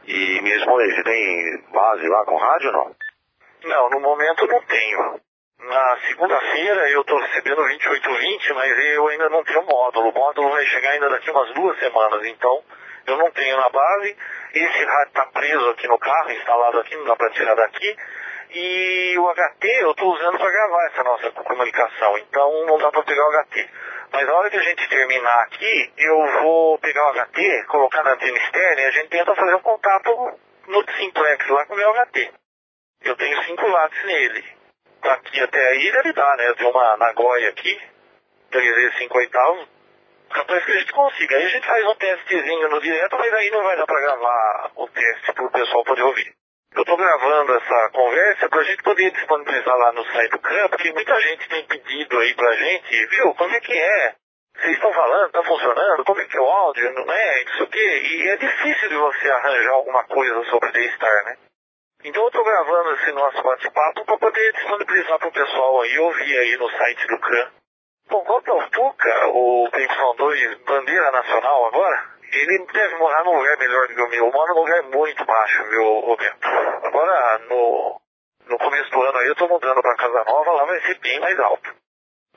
E me responde você tem base lá com rádio ou não? Não, no momento não tenho. Na segunda-feira eu estou recebendo 2820, mas eu ainda não tenho módulo. O módulo vai chegar ainda daqui umas duas semanas, então eu não tenho na base. Esse rádio está preso aqui no carro, instalado aqui, não dá para tirar daqui. E o HT eu estou usando para gravar essa nossa comunicação, então não dá para pegar o HT. Mas na hora que a gente terminar aqui, eu vou pegar o HT, colocar na antena externa e a gente tenta fazer um contato no simplex lá com o meu HT. Eu tenho 5 watts nele. Daqui até aí deve dar, né? Eu tenho uma Nagoya aqui, 3 vezes 5 oitavos. Capaz que a gente consiga. Aí a gente faz um testezinho no direto, mas aí não vai dar para gravar o teste para o pessoal poder ouvir. Eu estou gravando essa conversa para a gente poder disponibilizar lá no site do CRAM, porque muita gente tem pedido aí para a gente, viu, como é que é? Vocês estão falando, está funcionando, como é que é o áudio, não é, isso aqui, e é difícil de você arranjar alguma coisa sobre D-Star, né? Então eu estou gravando esse nosso bate-papo para poder disponibilizar para o pessoal aí, ouvir aí no site do CRAM. Bom, quanto ao Tuca, o PY2 Bandeira Nacional agora, ele deve morar num lugar melhor do que o meu. Mora num lugar muito baixo, viu, Roberto? Agora, no, no começo do ano aí, eu tô mudando pra casa nova, lá vai ser bem mais alto.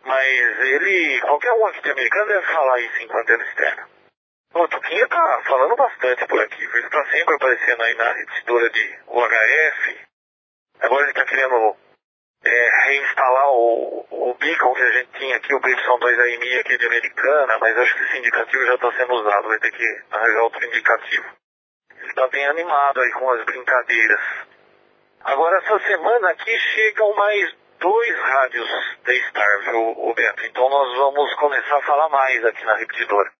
Mas ele, qualquer um aqui de americano deve falar isso enquanto ele externa. O Tuquinha tá falando bastante por aqui, ele tá sempre aparecendo aí na repetidora de UHF. Agora ele tá querendo é, reinstalar o, o beacon que a gente tinha aqui, o PY2AMI aqui de Americana, mas acho que esse indicativo já está sendo usado, vai ter que arranjar outro indicativo. Ele está bem animado aí com as brincadeiras. Agora, essa semana aqui chegam mais dois rádios da Star, viu, Roberto? Então nós vamos começar a falar mais aqui na repetidora.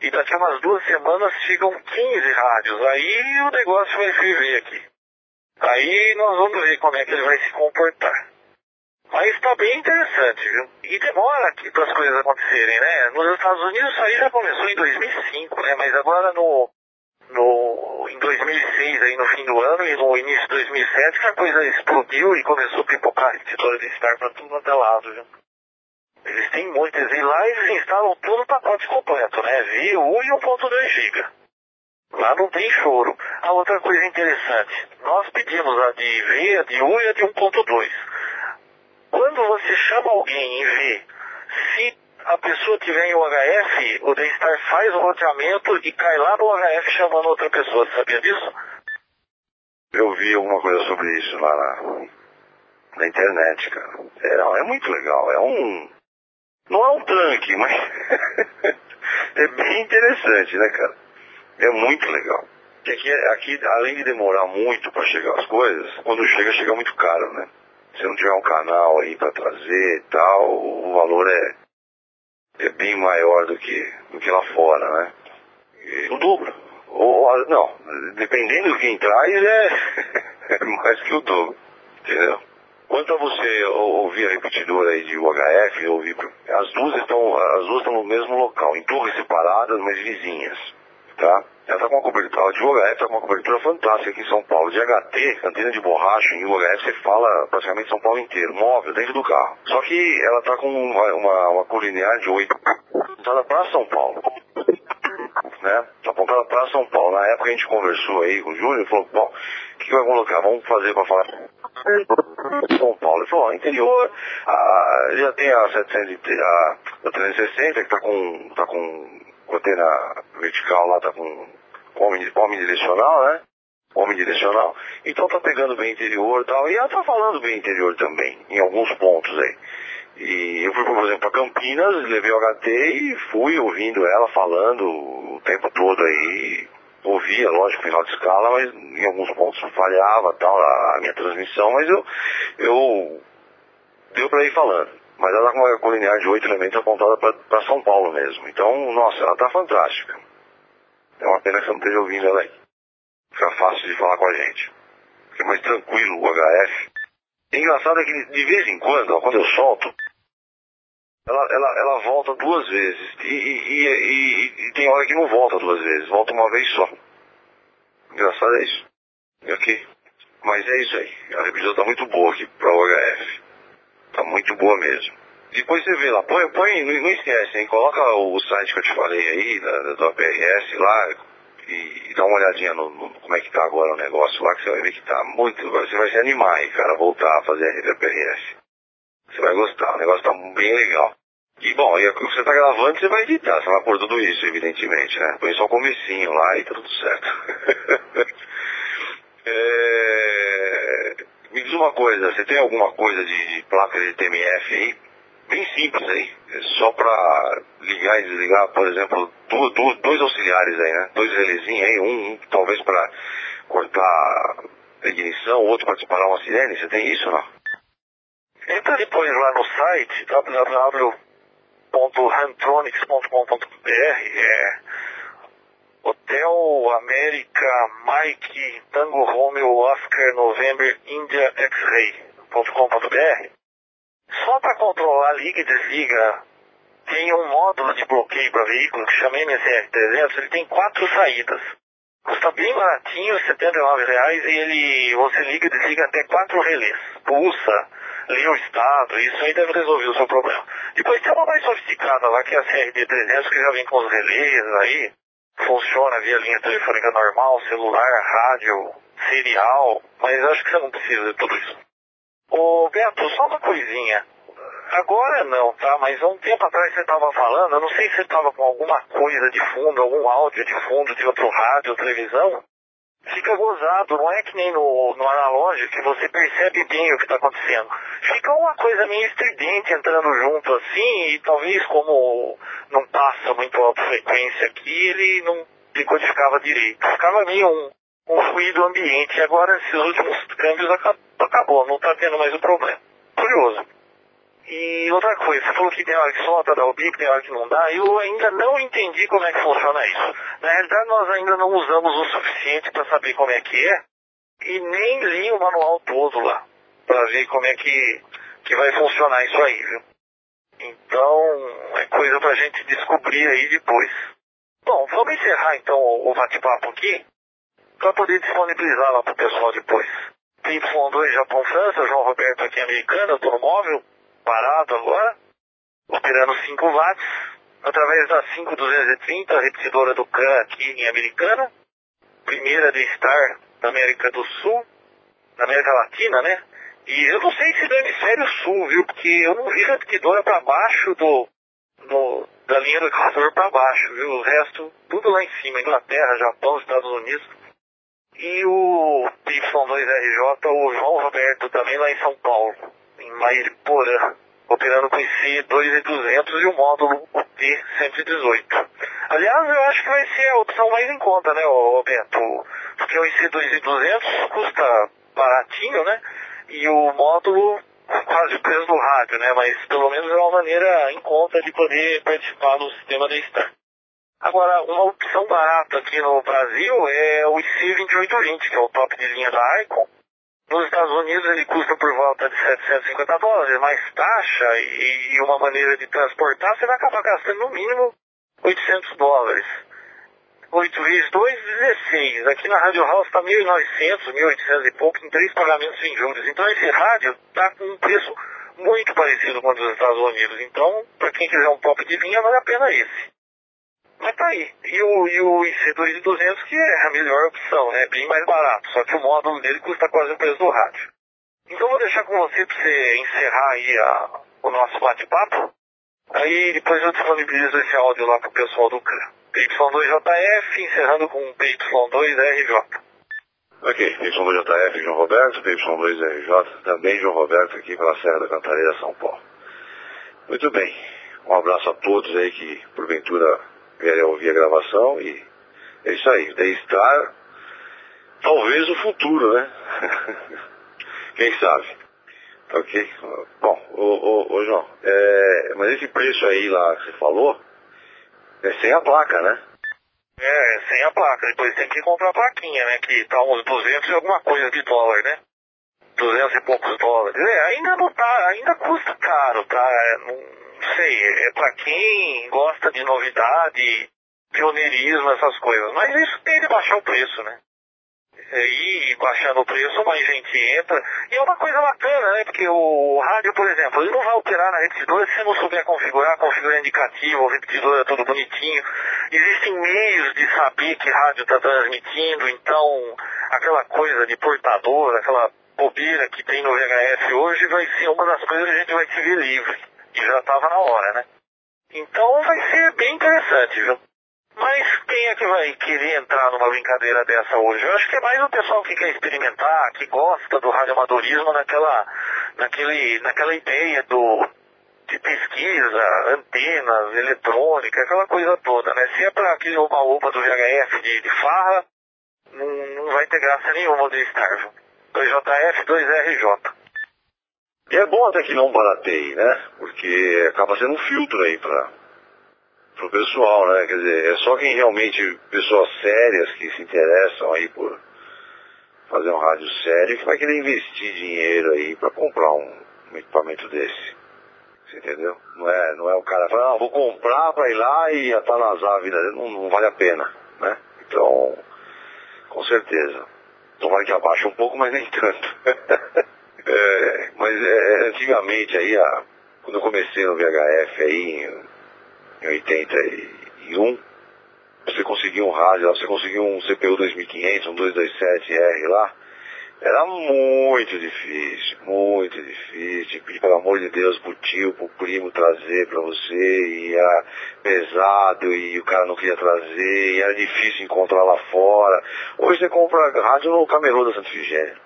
E daqui a umas duas semanas chegam 15 rádios. Aí o negócio vai ferver aqui. Aí nós vamos ver como é que ele vai se comportar. Mas está bem interessante, viu? E demora aqui para as coisas acontecerem, né? Nos Estados Unidos isso aí já começou em 2005, né? Mas agora no, no, em 2006, aí no fim do ano, e no início de 2007, que a coisa explodiu e começou a pipocar repetidores de Star para tudo quanto é lado, viu? Eles têm muitas, e lá eles instalam todo o pacote completo, né? VU e 1.2 GB. Lá não tem choro. A outra coisa interessante, nós pedimos a de V, a de U e a de 1.2. Quando você chama alguém e vê se a pessoa tiver em UHF, o D-Star faz o roteamento e cai lá no UHF chamando outra pessoa. Você sabia disso? Eu vi alguma coisa sobre isso lá na, na internet, cara. É, é muito legal. É um. Não é um tanque, mas [laughs] é bem interessante, né, cara? É muito legal. Que aqui, aqui, além de demorar muito para chegar as coisas, quando chega, chega muito caro, né? Se não tiver um canal aí para trazer e tal, o valor é, é bem maior do que, do que lá fora, né? E, O dobro. ou, ou- não, dependendo de quem traz, é, [laughs] é mais que o dobro, entendeu? Quanto a você ou- ouvir a repetidora aí de UHF, ouvir, as duas estão, as duas estão no mesmo local, em torres separadas, mas vizinhas, tá? Ela está com uma cobertura, de UHF está com uma cobertura fantástica aqui em São Paulo. De HT, antena de borracha, em UHF você fala praticamente São Paulo inteiro, móvel, dentro do carro. Só que ela está com uma, uma, uma colinear de 8, apontada para São Paulo né? Tá apontada para São Paulo. Na época a gente conversou aí com o Júnior e falou, bom, o que, que vai colocar? Vamos fazer para falar São Paulo. Ele falou, interior, ah, já tem a 700, e- a, a 360 que tá com, tá com, com antena vertical lá, tá com omnidirecional, né? Omnidirecional. Então tá pegando bem interior e tal. E ela tá falando bem interior também, em alguns pontos aí. E eu fui, por exemplo, para Campinas, levei o HT e fui ouvindo ela falando o tempo todo aí. Ouvia, lógico, final de escala, mas em alguns pontos falhava tal, a, a minha transmissão, mas eu, eu deu para ir falando. Mas ela tá com uma colinear de oito elementos apontada para São Paulo mesmo. Então, nossa, ela tá fantástica. É uma pena que eu não esteja ouvindo ela aí. Fica fácil de falar com a gente. Fica mais tranquilo o HF. Engraçado é que de vez em quando, ó, quando eu solto, ela, ela, ela volta duas vezes. E, e, e, e- tem hora que não volta duas vezes, volta uma vez só. Engraçado é isso. Aqui. Mas é isso aí. A revisão tá muito boa aqui para o HF. Tá muito boa mesmo. Depois você vê lá, põe, põe, não, não esquece, hein? Coloca o site que eu te falei aí, da, do APRS lá, e, e dá uma olhadinha no, no- como é que tá agora o negócio lá, que você vai ver que tá muito. Você vai se animar aí, cara, voltar a fazer a APRS. Você vai gostar, o negócio tá bem legal. E bom, e você tá gravando, você vai editar, você vai pôr tudo isso, evidentemente, né? Põe só o comecinho lá e tá tudo certo. [laughs] É, Me diz uma coisa, você tem alguma coisa de, de placa de TMF aí? Bem simples aí. É só pra ligar e desligar, por exemplo, dois auxiliares aí, né? Dois relezinhos aí, um, um talvez pra cortar a ignição, outro pra disparar uma sirene. Você tem isso não? Entra depois lá no site www.rantronics.com.br é Hotel América Mike Tango Romeo Oscar November India X-Ray.com.br Só para controlar liga e desliga tem um módulo de bloqueio para veículo que chama MSR300, ele tem quatro saídas. Custa bem baratinho, 79 reais, e ele você liga e desliga até quatro relés. Pulsa, lê o estado, isso aí deve resolver o seu problema. Depois tem uma mais sofisticada lá, que é a CRD300, que já vem com os relés aí. Funciona via linha telefônica normal, celular, rádio, serial, mas acho que você não precisa de tudo isso. Ô Beto, só uma coisinha. Agora não, tá? Mas há um tempo atrás você estava falando, eu não sei se você estava com alguma coisa de fundo, algum áudio de fundo de outro rádio ou televisão. Fica gozado, não é que nem no, no analógico que você percebe bem o que está acontecendo. Fica uma coisa meio estridente entrando junto assim, e talvez como não passa muito alta frequência aqui, ele não decodificava direito. Ficava meio um, um ruído ambiente. Agora esses últimos câmbios aca- acabou, não está tendo mais o problema. Curioso. E outra coisa, você falou que tem hora que solta, dá o bico, tem hora que não dá. Eu ainda não entendi como é que funciona isso. Na realidade, nós ainda não usamos o suficiente para saber como é que é. E nem li o manual todo lá. Para ver como é que, que vai funcionar isso aí, viu? Então, é coisa pra gente descobrir aí depois. Bom, vamos encerrar então o o bate-papo aqui. Para poder disponibilizar lá pro pessoal depois. Y2 Japão França, João Roberto aqui americano, eu tô no móvel parado agora, operando 5 watts, através da 5230, repetidora do CAN aqui em americano, primeira de Star da América do Sul, da América Latina, né? E eu não sei se do hemisfério sul, viu? Porque eu não vi repetidora para baixo do, do- da linha do Equador para baixo, viu? O resto, tudo lá em cima, Inglaterra, Japão, Estados Unidos. E o Y2RJ, o João Roberto, também lá em São Paulo, em Mairiporã, operando com IC 2200 e o módulo UT-118. Aliás, eu acho que vai ser a opção mais em conta, né, Roberto? Porque o IC2200 custa baratinho, né? E o módulo quase o preço do rádio, né? Mas pelo menos é uma maneira em conta de poder participar do sistema da Star. Agora, uma opção barata aqui no Brasil é o IC2820, que é o top de linha da Icon. Nos Estados Unidos ele custa por volta de 750 dólares, mais taxa e uma maneira de transportar, você vai acabar gastando no mínimo 800 dólares. 8 vezes 2, 16. Aqui na Rádio House está 1.900, 1.800 e pouco, em três pagamentos em juros. Então esse rádio está com um preço muito parecido com o dos Estados Unidos. Então, para quem quiser um top de linha, vale a pena esse. Mas tá aí. E o, e o IC2200 que é a melhor opção, é bem mais barato. Só que o módulo dele custa quase o preço do rádio. Então vou deixar com você para você encerrar aí a, o nosso bate-papo. Aí depois eu disponibilizo esse áudio lá pro pessoal do CRA. PY2JF, encerrando com PY2RJ. Ok, PY2JF, João Roberto, PY2RJ, também João Roberto, aqui pela Serra da Cantareira, São Paulo. Muito bem, um abraço a todos aí que porventura vierem ouvir a gravação e é isso aí, daí está talvez o futuro, né? [laughs] Quem sabe? Ok? Bom, ô, ô, ô João, é, mas esse preço aí lá que você falou, é sem a placa, né? É, sem a placa. Depois tem que comprar a plaquinha, né? Que tá uns 200 e alguma coisa de dólar, né? 200 e poucos dólares. É, ainda não tá, ainda custa caro, tá? É, não sei, é pra quem gosta de novidade, pioneirismo, essas coisas. Mas isso tem de baixar o preço, né? aí baixando o preço, mais gente entra. E é uma coisa bacana, né? Porque o rádio, por exemplo, ele não vai operar na repetidora se você não souber configurar, configurar indicativo, o repetidor é tudo bonitinho. Existem meios de saber que rádio está transmitindo, então aquela coisa de portador, aquela bobeira que tem no VHF hoje vai ser uma das coisas que a gente vai se ver livre. E já estava na hora, né? Então vai ser bem interessante, viu? Mas quem é que vai querer entrar numa brincadeira dessa hoje? Eu acho que é mais o pessoal que quer experimentar, que gosta do radioamadorismo naquela, naquele, naquela ideia do, de pesquisa, antenas, eletrônica, aquela coisa toda, né? Se é para aquele oba-oba do VHF de, de farra, não, não vai ter graça nenhuma do Star, 2JF, 2RJ. É bom até que não barateie, né? Porque acaba sendo um filtro aí para pro pessoal, né? Quer dizer, é só quem realmente, pessoas sérias que se interessam aí por fazer um rádio sério que vai querer investir dinheiro aí para comprar um, um, equipamento desse. Você entendeu? Não é, não é o cara falar, ah, vou comprar para ir lá e tá nas aves, não, não vale a pena, né? Então, com certeza. Tomara que abaixe um pouco, mas nem tanto. [laughs] é, mas é, antigamente aí, a, quando eu comecei no VHF aí, em 81, você conseguia um rádio, você conseguia um CPU 2500, um 227R lá, era muito difícil, muito difícil. Pedir, pelo amor de Deus, pro tio, pro primo trazer pra você, e era pesado, e o cara não queria trazer, e era difícil encontrar lá fora. Hoje você compra rádio no camelô da Santa Figênia.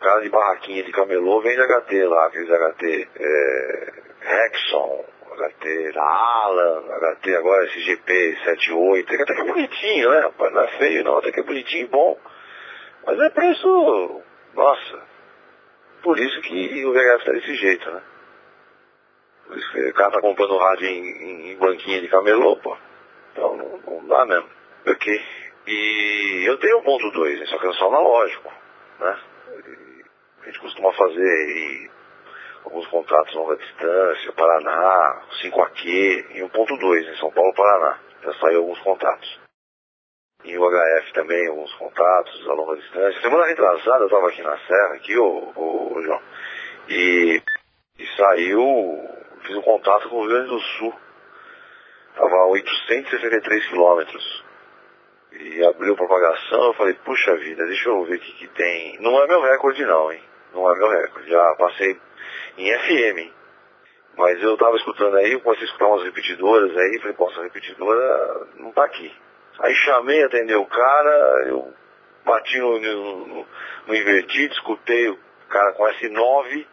Cara de barraquinha de camelô vende HT lá, aqueles HT é, Rexon, HT da Alan, HT agora esse GP78, até que é bonitinho, né, rapaz? Não é feio não, até que é bonitinho e bom. Mas é preço, nossa, por isso que o VHF está desse jeito, né? Por isso que o cara tá comprando rádio em, em, em banquinha de camelô, pô. Então não, não dá mesmo. Ok. E eu tenho um ponto 2, só que é só analógico, né? A gente costuma fazer alguns contratos longa distância, Paraná, 5AQ e 1.2 em São Paulo, Paraná. Já saiu alguns contratos. E o HF também, alguns contatos a longa distância. Semana retrasada eu estava aqui na Serra, aqui, o, o, João, e, e saiu, fiz um contato com o Rio Grande do Sul. Estava a 863 quilômetros. E abriu propagação, eu falei, puxa vida, deixa eu ver o que, que tem. Não é meu recorde não, hein? Não é meu recorde. Já passei em FM. Mas eu estava escutando aí, eu comecei a escutar umas repetidoras aí, falei, poxa, a repetidora não está aqui. Aí chamei, atendeu o cara, eu bati no, no, no invertido, escutei o cara com S9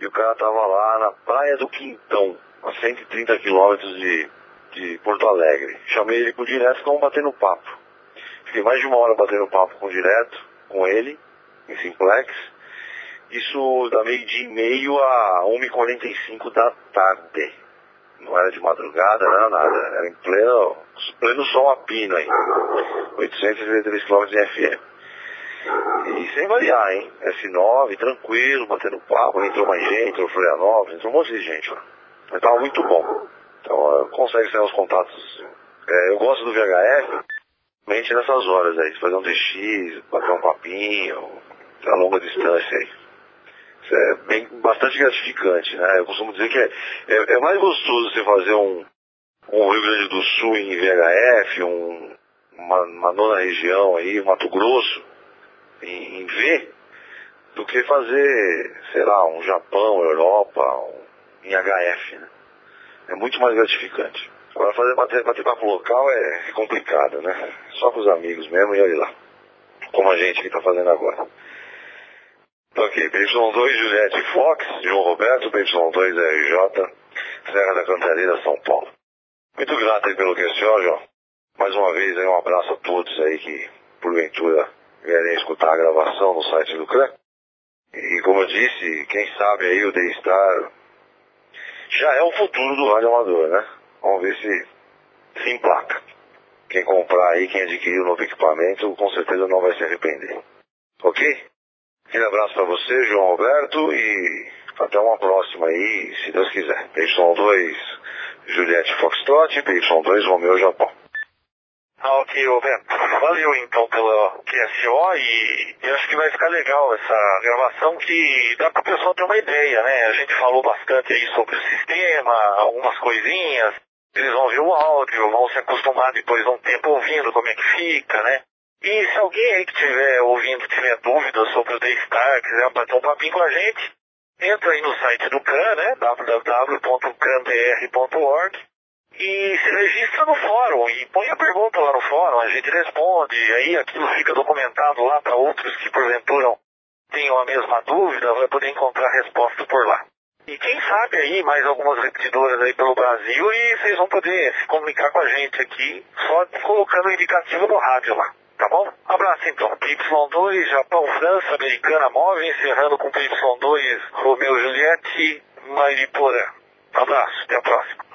e o cara tava lá na praia do Quintão, a 130 quilômetros de, de Porto Alegre. Chamei ele por direto, ficamos batendo papo. Fiquei mais de uma hora batendo papo com o direto, com ele, em simplex. Isso da meio-dia e meio a 1h45 da tarde. Não era de madrugada, não era nada. Era em pleno, pleno sol a pino aí. 833 km em FM. E sem variar, hein? S9, tranquilo, batendo papo, entrou mais gente, entrou Florianópolis, entrou um monte de gente lá. Mas tava muito bom. Então consegue ser os contatos. É, eu gosto do VHF, mente nessas horas aí, fazer um DX, bater um papinho, a longa distância aí. É bem, bastante gratificante, né? Eu costumo dizer que é, é, é mais gostoso você fazer um, um Rio Grande do Sul em VHF, um, uma, uma nona região aí, Mato Grosso, em, em V, do que fazer, sei lá, um Japão, Europa, um, em HF, né? É muito mais gratificante. Agora fazer bater, bater papo local é complicado, né? Só com os amigos mesmo e olha lá. Como a gente que está fazendo agora. Aqui, PY2 Juliette Fox, João Roberto, PY2 RJ, Serra da Cantareira, São Paulo. Muito grato aí pelo question, João. Mais uma vez aí um abraço a todos aí que porventura vierem escutar a gravação no site do CRAN. E como eu disse, quem sabe aí o Daystar já é o futuro do rádio amador, né? Vamos ver se se emplaca. Quem comprar aí, quem adquirir o novo equipamento, com certeza não vai se arrepender. Ok? Aquele abraço para você, João Roberto, e até uma próxima aí, se Deus quiser. PY2 Juliette Foxtrot, PY2 Romeu Japão. Ah, ok, Roberto. Valeu então pela QSO e eu acho que vai ficar legal essa gravação que dá para o pessoal ter uma ideia, né? A gente falou bastante aí sobre o sistema, algumas coisinhas. Eles vão ver o áudio, vão se acostumar depois de um tempo ouvindo como é que fica, né? E se alguém aí que estiver ouvindo tiver dúvidas sobre o Daystar, quiser bater um papinho com a gente, entra aí no site do CRAN, né? www.cranbr.org e se registra no fórum e põe a pergunta lá no fórum, a gente responde, aí aquilo fica documentado lá para outros que porventura tenham a mesma dúvida, vai poder encontrar resposta por lá. E quem sabe aí mais algumas repetidoras aí pelo Brasil e vocês vão poder se comunicar com a gente aqui, só colocando o indicativo no rádio lá. Tá bom? Abraço então. PY2, Japão, França, Americana Móvel, encerrando com PY2, Romeu Juliette, Mairiporã. Abraço, até a próxima.